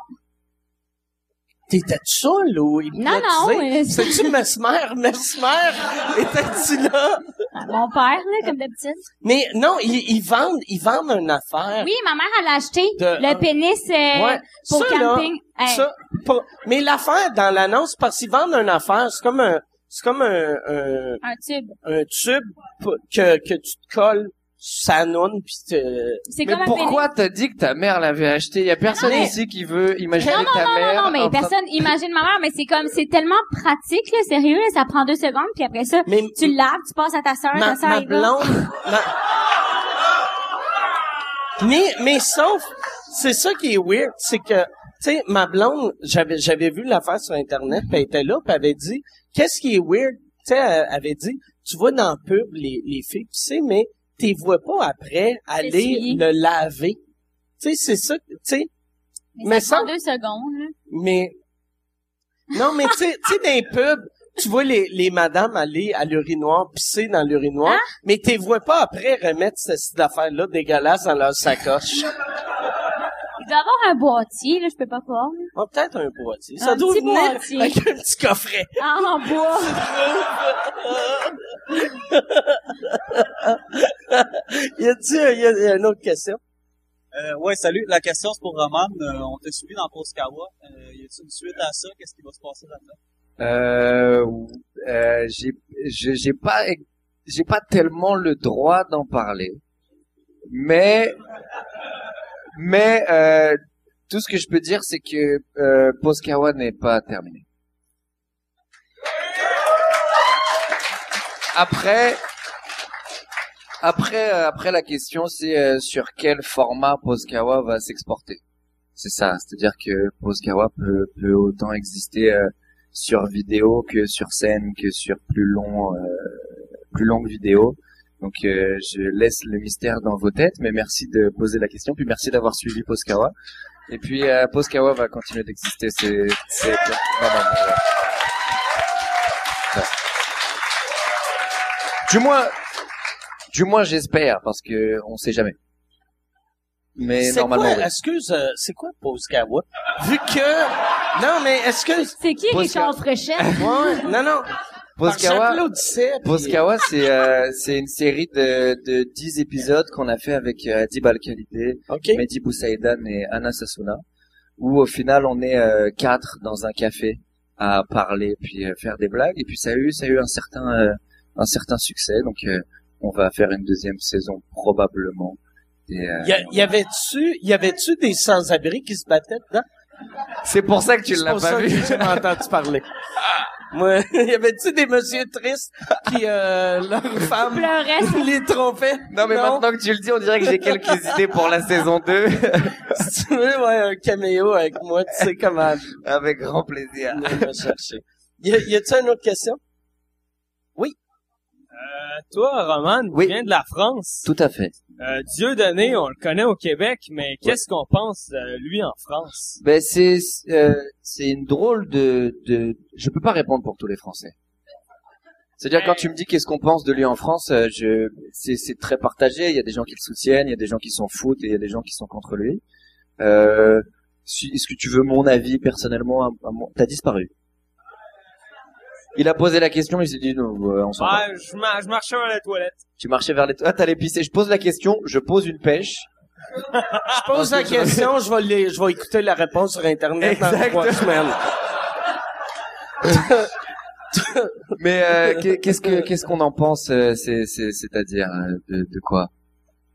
T'étais seul ou Non, non, euh, C'est-tu Mesmer? Mesmer? Étais-tu là? Mon père, là, comme d'habitude. Mais non, ils, ils vendent, ils vendent une affaire. Oui, ma mère, elle a acheté De- le pénis, euh, Ouais. pour Ça, là, camping. Hey. Ça, pas- mais l'affaire dans l'annonce, parce qu'ils vendent une affaire, c'est comme un, c'est comme un, un, Un tube. un tube que, que tu te colles sur sa noune pis te... C'est Mais pourquoi t'as dit que ta mère l'avait acheté? Y a personne Mais- ici qui veut imaginer Non, non, ta non, mère. non, non, mais train- personne imagine ma mère, mais c'est comme, c'est tellement pratique, là, sérieux, là, ça prend deux secondes, puis après ça, Mais tu le laves, tu passes à ta sœur, ma, ta sœur, ma blonde... ma- Mais, mais sauf, c'est ça qui est weird, c'est que, tu sais, ma blonde, j'avais, j'avais vu l'affaire sur Internet, puis elle était là, puis elle avait dit, qu'est-ce qui est weird? Tu sais, elle avait dit, tu vois dans le pub les, les filles, tu sais, mais t'es vois pas après aller le laver. Tu sais, c'est ça, tu sais, Mais, mais ça deux secondes, là. mais non, mais tu sais, tu sais, dans les pubs, tu vois les, les madames aller à l'urinoir, pisser dans l'urinoir, Hein? mais tu vois pas après remettre cette, cette affaire-là dégueulasse dans leur sacoche. Il doit avoir un boîtier, là, je peux pas croire. Oh, peut-être un boîtier. Ça Un doit petit venir boîtier. avec un petit coffret. Ah, en bois. il y a y a, il y a une autre question. Euh, ouais, salut. La question, c'est pour Roman. Euh, on t'a suivi dans Postkawa. Euh, y a-t-il une suite à ça? Qu'est-ce qui va se passer là-dedans? Euh, euh, j'ai, j'ai j'ai pas, j'ai pas tellement le droit d'en parler, mais, mais euh, tout ce que je peux dire, c'est que euh, Postkawa n'est pas terminé. Après, après, euh, après la question, c'est euh, sur quel format Postkawa va s'exporter? C'est ça, c'est-à-dire que Postkawa peut, peut autant exister euh, sur vidéo que sur scène que sur plus long, euh, plus longue vidéo. Donc euh, je laisse le mystère dans vos têtes, mais merci de poser la question, puis merci d'avoir suivi Postkawa. Et puis euh, Postkawa va continuer d'exister. C'est. Du moins, du moins j'espère, parce que on sait jamais. Mais C'est normalement, quoi, oui. excuse, euh, c'est quoi Poscawa? Vu que, non, mais est-ce que, C'est qui Richard Fréchette? ouais, non, non. Puis- Poscawa, c'est euh, c'est une série de de 10 épisodes qu'on a fait avec euh, Adib Al-Khalidé, OK. Mehdi Boussaïdan et Anna Sassouna, où au final on est euh, quatre dans un café à parler puis euh, faire des blagues et puis ça a eu ça a eu un certain euh, un certain succès donc euh, on va faire une deuxième saison probablement. Et, euh, Y, a- y avait-tu, y avait-tu des sans-abri qui se battaient dedans? c'est pour ça que tu C'est l'as pour pas ça vu. que j'ai pas entendu parler. Moi, y avait-tu des messieurs tristes qui, euh, leur femme Pleurait. les trompaient? Non mais maintenant que tu le dis, on dirait que j'ai quelques idées pour la saison 2 Si tu veux, ouais, un caméo avec moi, tu sais comment avec grand plaisir. me chercher. Y, a- y a-tu une autre question? Euh, toi, Roman, tu Oui. viens de la France. Tout à fait. Euh, Dieudonné, on le connaît au Québec, mais qu'est-ce qu'on pense de lui en France? Ben c'est euh, c'est une drôle de de je peux pas répondre pour tous les Français. C'est-à-dire quand tu me dis qu'est-ce qu'on pense de lui en France, euh, je c'est c'est très partagé, il y a des gens qui le soutiennent, il y a des gens qui s'en foutent et il y a des gens qui sont contre lui. Euh, si- est-ce que tu veux mon avis personnellement T'as disparu. Il a posé la question, il s'est dit non, ouais, on s'en va. Ouais, je, mar- je marchais vers la toilette. Tu marchais vers les ah t'allais pisser. Je pose la question, je pose une pêche. Je pose la question, je vais les, je vais écouter la réponse sur Internet dans trois semaines. Mais euh, qu'est- qu'est-ce que qu'est-ce qu'on en pense euh, c'est c'est c'est-à-dire euh, de, de quoi?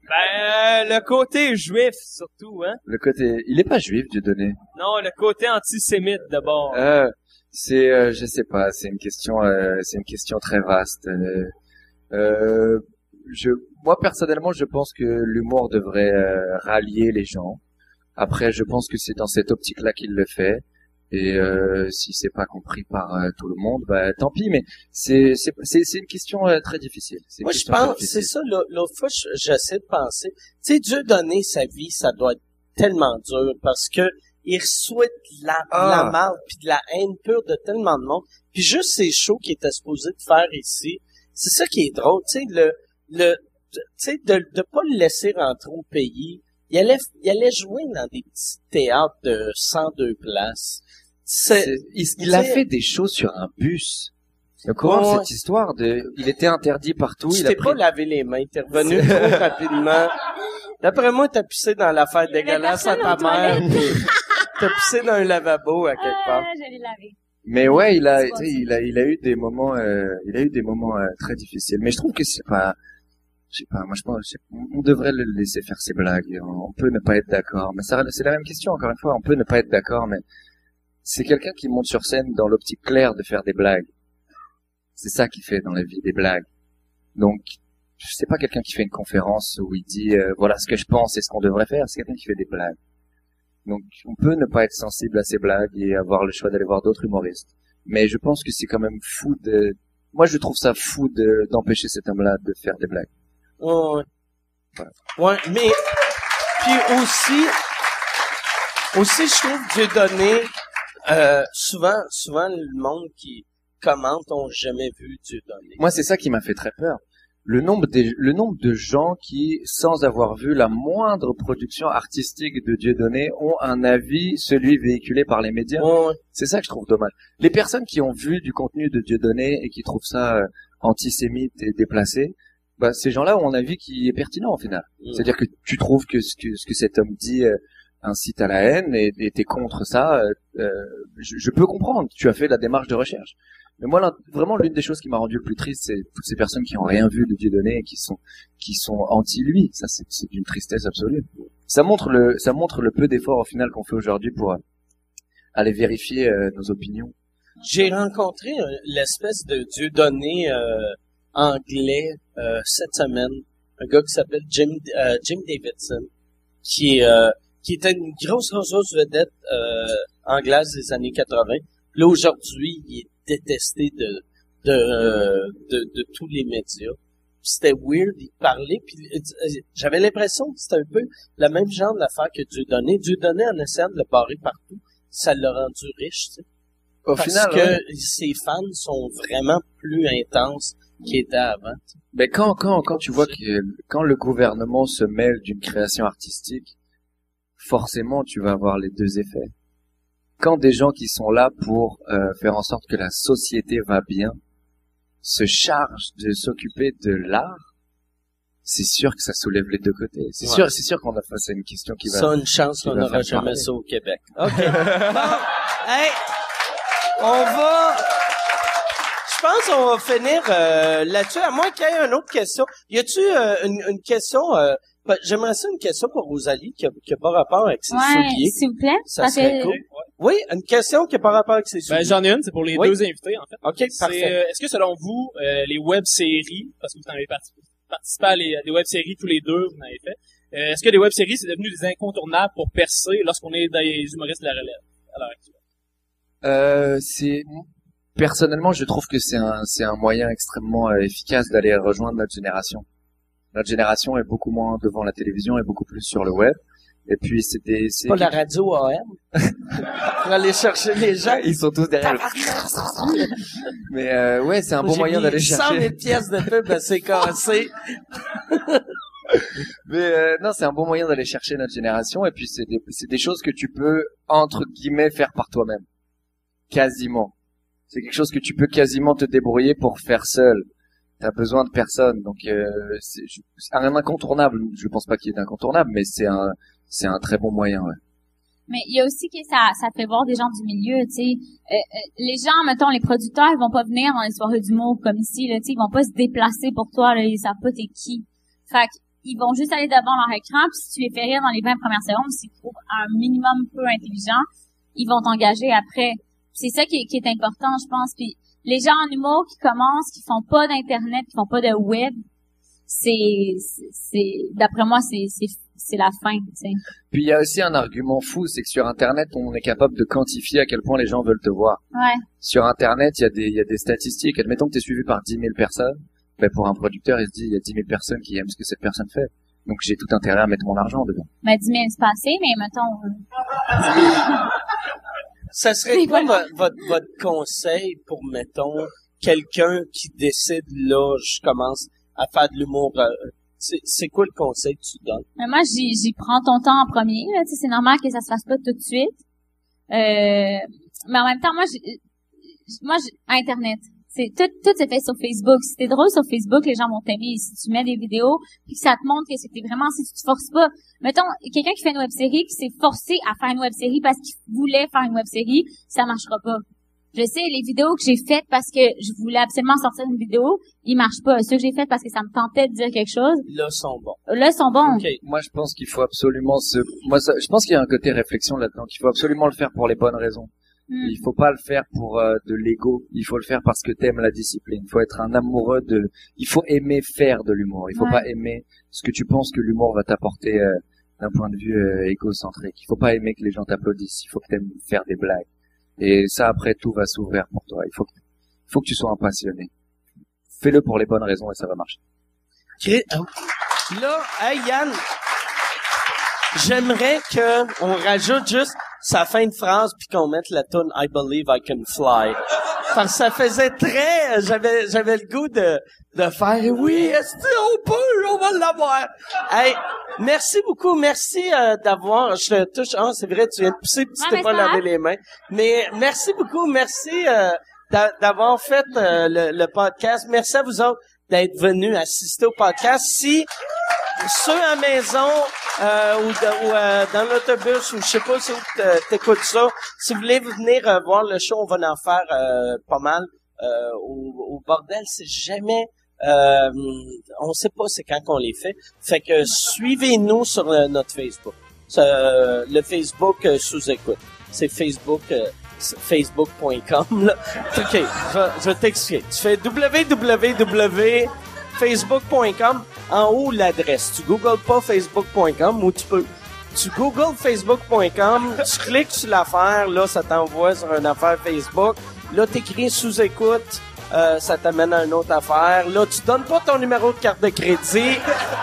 Ben, euh, le côté juif, surtout, hein? Le côté il est pas juif Dieudonné. Non, le côté antisémite, d'abord. Euh, c'est euh, je sais pas, c'est une question euh, c'est une question très vaste. Euh, euh, je moi personnellement, je pense que l'humour devrait euh, rallier les gens. Après, je pense que c'est dans cette optique-là qu'il le fait. Et euh, si c'est pas compris par euh, tout le monde, bah tant pis. Mais c'est c'est c'est c'est une question euh, très difficile. Une Moi, je pense, c'est ça, l'au- l'autre fois, je- j'essaie de penser. Tu sais, Dieu donner sa vie, ça doit être tellement dur parce que il reçoit de la, de Ah. la marde puis de la haine pure de tellement de monde. Puis juste ces shows qu'il était supposé de faire ici, c'est ça qui est drôle, tu sais, le, le, tu sais, de, de pas le laisser rentrer au pays. Il allait, il allait jouer dans des petits théâtres de 102 places. C'est, C'est- il, il a fait des shows sur un bus. Donc, comment Ouais, cette histoire de, il était interdit partout, tu il a t'es pris pas lavé les mains, t'es revenu trop rapidement. D'après moi, t'as pissé dans l'affaire dégueulasse à ta mère. T'as pissé dans un lavabo à quelque part. Ah, je l'ai lavé. Mais ouais, il a, il a, il a eu des moments, euh, il a eu des moments euh, très difficiles. Mais je trouve que c'est pas, je sais pas, moi je pense, on devrait le laisser faire ses blagues. On on peut ne pas être d'accord, mais ça, c'est la même question encore une fois. On peut ne pas être d'accord, mais c'est quelqu'un qui monte sur scène dans l'optique claire de faire des blagues. C'est ça qu'il fait dans la vie, des blagues. Donc, c'est pas quelqu'un qui fait une conférence où il dit euh, voilà ce que je pense et ce qu'on devrait faire. C'est quelqu'un qui fait des blagues. Donc, on peut ne pas être sensible à ces blagues et avoir le choix d'aller voir d'autres humoristes. Mais je pense que c'est quand même fou de... Moi, je trouve ça fou de, d'empêcher cet homme-là de faire des blagues. Ouais, ouais. Ouais, mais puis aussi, aussi je trouve Dieu donné. Euh, souvent, souvent le monde qui commente ont jamais vu Dieu donné. Moi, c'est ça qui m'a fait très peur. Le nombre, des, le nombre de gens qui, sans avoir vu la moindre production artistique de Dieudonné, ont un avis, celui véhiculé par les médias. Ouais, C'est ça que je trouve dommage. Les personnes qui ont vu du contenu de Dieudonné et qui trouvent ça euh, antisémite et déplacé, bah, ces gens-là ont un avis qui est pertinent au final. Mm. C'est-à-dire que tu trouves que ce que, ce que cet homme dit euh, incite à la haine et et t'es contre ça. euh, euh, je, je peux comprendre. Tu as fait la démarche de recherche. Mais moi, vraiment, l'une des choses qui m'a rendu le plus triste, c'est toutes ces personnes qui ont rien vu de Dieudonné et qui sont qui sont anti lui. Ça, c'est d'une tristesse absolue. Ça montre le ça montre le peu d'efforts au final qu'on fait aujourd'hui pour euh, aller vérifier euh, nos opinions. J'ai rencontré euh, l'espèce de dieu donné euh, anglais euh, cette semaine, un gars qui s'appelle Jim Jim Davidson, qui qui était une grosse grosse, grosse vedette anglaise des années 80. Là aujourd'hui, il est détesté de de, euh, de de tous les médias. C'était weird, il parlait, puis euh, j'avais l'impression que c'était un peu le même genre d'affaire que Dieu donné. Dieu donné en essayant de le barrer partout, ça l'a rendu riche, tu sais. Au Parce final, que ouais. ses fans sont vraiment plus intenses qu'ils étaient avant. tu sais. Mais quand, quand, quand tu vois que quand le gouvernement se mêle d'une création artistique, forcément tu vas avoir les deux effets. Quand des gens qui sont là pour euh, faire en sorte que la société va bien se chargent de s'occuper de l'art, c'est sûr que ça soulève les deux côtés. C'est Ouais. sûr, c'est sûr qu'on a face à une question qui va. Ça, une chance qu'on n'aura jamais ça au Québec. OK. bon, hey, on va... Je pense qu'on va finir euh, là-dessus, à moins qu'il y ait une autre question. Y a-tu euh, une, une question... euh, J'aimerais ça une question pour Rosalie qui a, qui a pas rapport avec ses Ouais, souliers. s'il vous plaît. Ça parce serait que- cool. Oui, une question qui a pas rapport avec ses souliers. Ben, j'en ai une, c'est pour les Oui. deux invités, en fait. OK, C'est, parfait. euh, est-ce que selon vous, euh, les web-séries, parce que vous en avez participé, participé à les, à des web-séries tous les deux, vous en avez fait, euh, est-ce que les web-séries, c'est devenu des incontournables pour percer lorsqu'on est des humoristes de la relève à l'heure actuelle? Euh, c'est personnellement, je trouve que c'est un c'est un moyen extrêmement euh, efficace d'aller rejoindre notre génération. Notre génération est beaucoup moins devant la télévision et beaucoup plus sur le web. Et puis c'est des c'est Pas la radio AM. pour aller chercher les gens. ils sont tous derrière. le- Mais euh, ouais, c'est un bon moyen d'aller 100 chercher. 000 pièces de pub, c'est cassé. Mais euh, non, c'est un bon moyen d'aller chercher notre génération. Et puis c'est des c'est des choses que tu peux entre guillemets faire par toi-même, quasiment. C'est quelque chose que tu peux quasiment te débrouiller pour faire seul. T'as besoin de personne, donc euh, c'est un incontournable. Je pense pas qu'il y ait d'incontournable, mais c'est un c'est un très bon moyen. Mais il y a aussi que ça, ça fait voir des gens du milieu, tu sais. Euh, euh, les gens, mettons, les producteurs, ils vont pas venir dans les soirées d'humour comme ici, là, tu sais. Ils vont pas se déplacer pour toi, là. Ils savent pas t'es qui. Ils vont juste aller devant leur écran, puis si tu les fais rire dans les 20 premières secondes, s'ils trouvent un minimum peu intelligent, ils vont t'engager après. C'est ça qui est, qui est important, je pense. Puis les gens en humour qui commencent, qui font pas d'internet, qui font pas de web, c'est, c'est, d'après moi, c'est, c'est, c'est la fin, tu sais. Puis il y a aussi un argument fou, c'est que sur Internet, on est capable de quantifier à quel point les gens veulent te voir. Ouais. Sur Internet, il y a des il y a des statistiques. Admettons que tu es suivi par 10 000 personnes. Ben pour un producteur, il se dit il y a 10 000 personnes qui aiment ce que cette personne fait. Donc j'ai tout intérêt à mettre mon argent dedans. Mais 10 000, c'est pas assez, mais mettons, euh, Ça serait quoi vo- votre, votre conseil pour, mettons, quelqu'un qui décide, là, je commence à faire de l'humour, euh, c'est quoi le conseil que tu donnes? Mais moi, j'y, prends ton temps en premier. C'est normal que ça se fasse pas tout de suite. Euh, mais en même temps, moi, j'ai- moi, j'ai- Internet. C'est tout, tout se fait sur Facebook. Si t'es drôle sur Facebook, les gens vont t'aimer. Si tu mets des vidéos, puis que ça te montre que c'était vraiment, si tu te forces pas. Mettons, quelqu'un qui fait une web série, qui s'est forcé à faire une web série parce qu'il voulait faire une web série, ça marchera pas. Je sais, les vidéos que j'ai faites parce que je voulais absolument sortir une vidéo, ils marchent pas. Ceux que j'ai faites parce que ça me tentait de dire quelque chose, Là, sont bons. là, sont bons. Moi, je pense qu'il faut absolument se moi ça- je pense qu'il y a un côté réflexion là-dedans qu'il faut absolument le faire pour les bonnes raisons. Hmm. Il faut pas le faire pour euh, de l'ego, il faut le faire parce que t'aimes la discipline. Il faut être un amoureux de il faut aimer faire de l'humour. Il faut Ouais. pas aimer ce que tu penses que l'humour va t'apporter euh, d'un point de vue euh, égocentrique. Il faut pas aimer que les gens t'applaudissent, il faut que t'aimes faire des blagues. Et ça après tout va s'ouvrir pour toi. Il faut que il faut que tu sois un passionné. Fais-le pour les bonnes raisons et ça va marcher. Chris- ah, Là, hey Yann, j'aimerais que on rajoute juste sa fin de phrase puis qu'on mette la tune I Believe I Can Fly. Parce que ça faisait très, j'avais, j'avais le goût de, de faire oui, est-ce que on peut, on va l'avoir. Hey, merci beaucoup, merci euh, d'avoir, je te touche, ah c'est vrai, tu viens de pousser puis tu t'es pas lavé les mains. Mais merci beaucoup, merci euh, d'a- d'avoir fait euh, le, le podcast. Merci à vous autres d'être venus assister au podcast. Si ceux à maison euh, ou, ou, euh, dans l'autobus ou je sais pas si t'écoutes ça, si vous voulez venir euh, voir le show, on va en faire euh, pas mal euh, au, au bordel. C'est jamais, euh, on sait pas c'est quand qu'on les fait. Fait que suivez-nous sur notre Facebook, le Facebook sous écoute. C'est Facebook. facebook.com. OK, je, je vais t'expliquer. Tu fais www facebook.com, en haut l'adresse. Tu googles pas facebook.com ou tu peux tu googles facebook.com, tu cliques sur l'affaire, là ça t'envoie sur une affaire Facebook. Là t'écris sous écoute, euh, ça t'amène à une autre affaire. Là tu donnes pas ton numéro de carte de crédit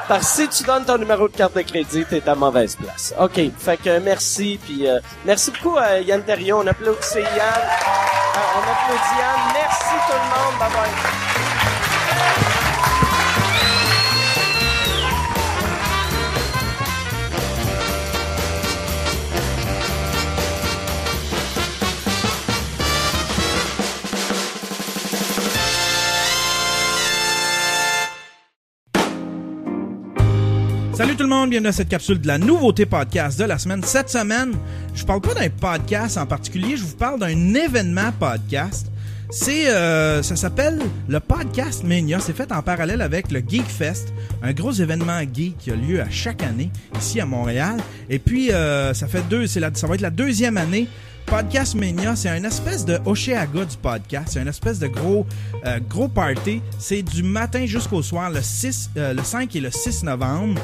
parce que si tu donnes ton numéro de carte de crédit, t'es à mauvaise place. OK, fait que merci puis euh, merci beaucoup à Yann Terrion, on applaudit Yann. Euh, on applaudit Yann. Merci tout le monde. Bye Salut tout le monde, bienvenue à cette capsule de la nouveauté podcast de la semaine. Cette semaine, je parle pas d'un podcast en particulier, je vous parle d'un événement podcast. C'est, euh, ça s'appelle le Podcast Mania. C'est fait en parallèle avec le Geek Fest, un gros événement geek qui a lieu à chaque année ici à Montréal. Et puis, euh, ça fait deux, c'est la, ça va être la deuxième année. Podcast Mania, c'est une espèce de Oceaga du podcast. C'est une espèce de gros, euh, gros party. C'est du matin jusqu'au soir, le 6, euh, le 5 et le 6 novembre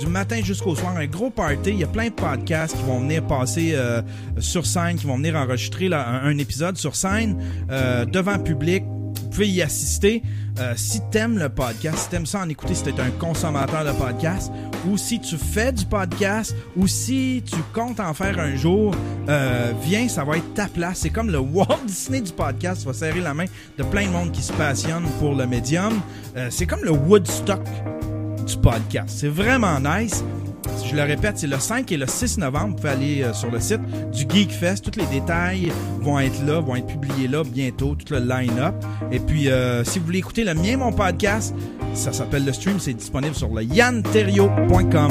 du matin jusqu'au soir, un gros party. Il y a plein de podcasts qui vont venir passer euh, sur scène, qui vont venir enregistrer un, épisode sur scène euh, devant public. Vous pouvez y assister. Euh, si t'aimes le podcast, si t'aimes ça en écouter, si t'es un consommateur de podcast, ou si tu fais du podcast, ou si tu comptes en faire un jour, euh, viens, ça va être ta place. C'est comme le Walt Disney du podcast. Tu vas serrer la main de plein de monde qui se passionne pour le médium. Euh, c'est comme le Woodstock podcast. C'est vraiment nice. Je le répète, c'est le 5 et le 6 novembre. Vous pouvez aller euh, sur le site du Geek Fest. Tous les détails vont être là, vont être publiés là bientôt, tout le line-up. Et puis, euh, si vous voulez écouter le mien, mon podcast, ça s'appelle Le Stream, c'est disponible sur le yanterio.com.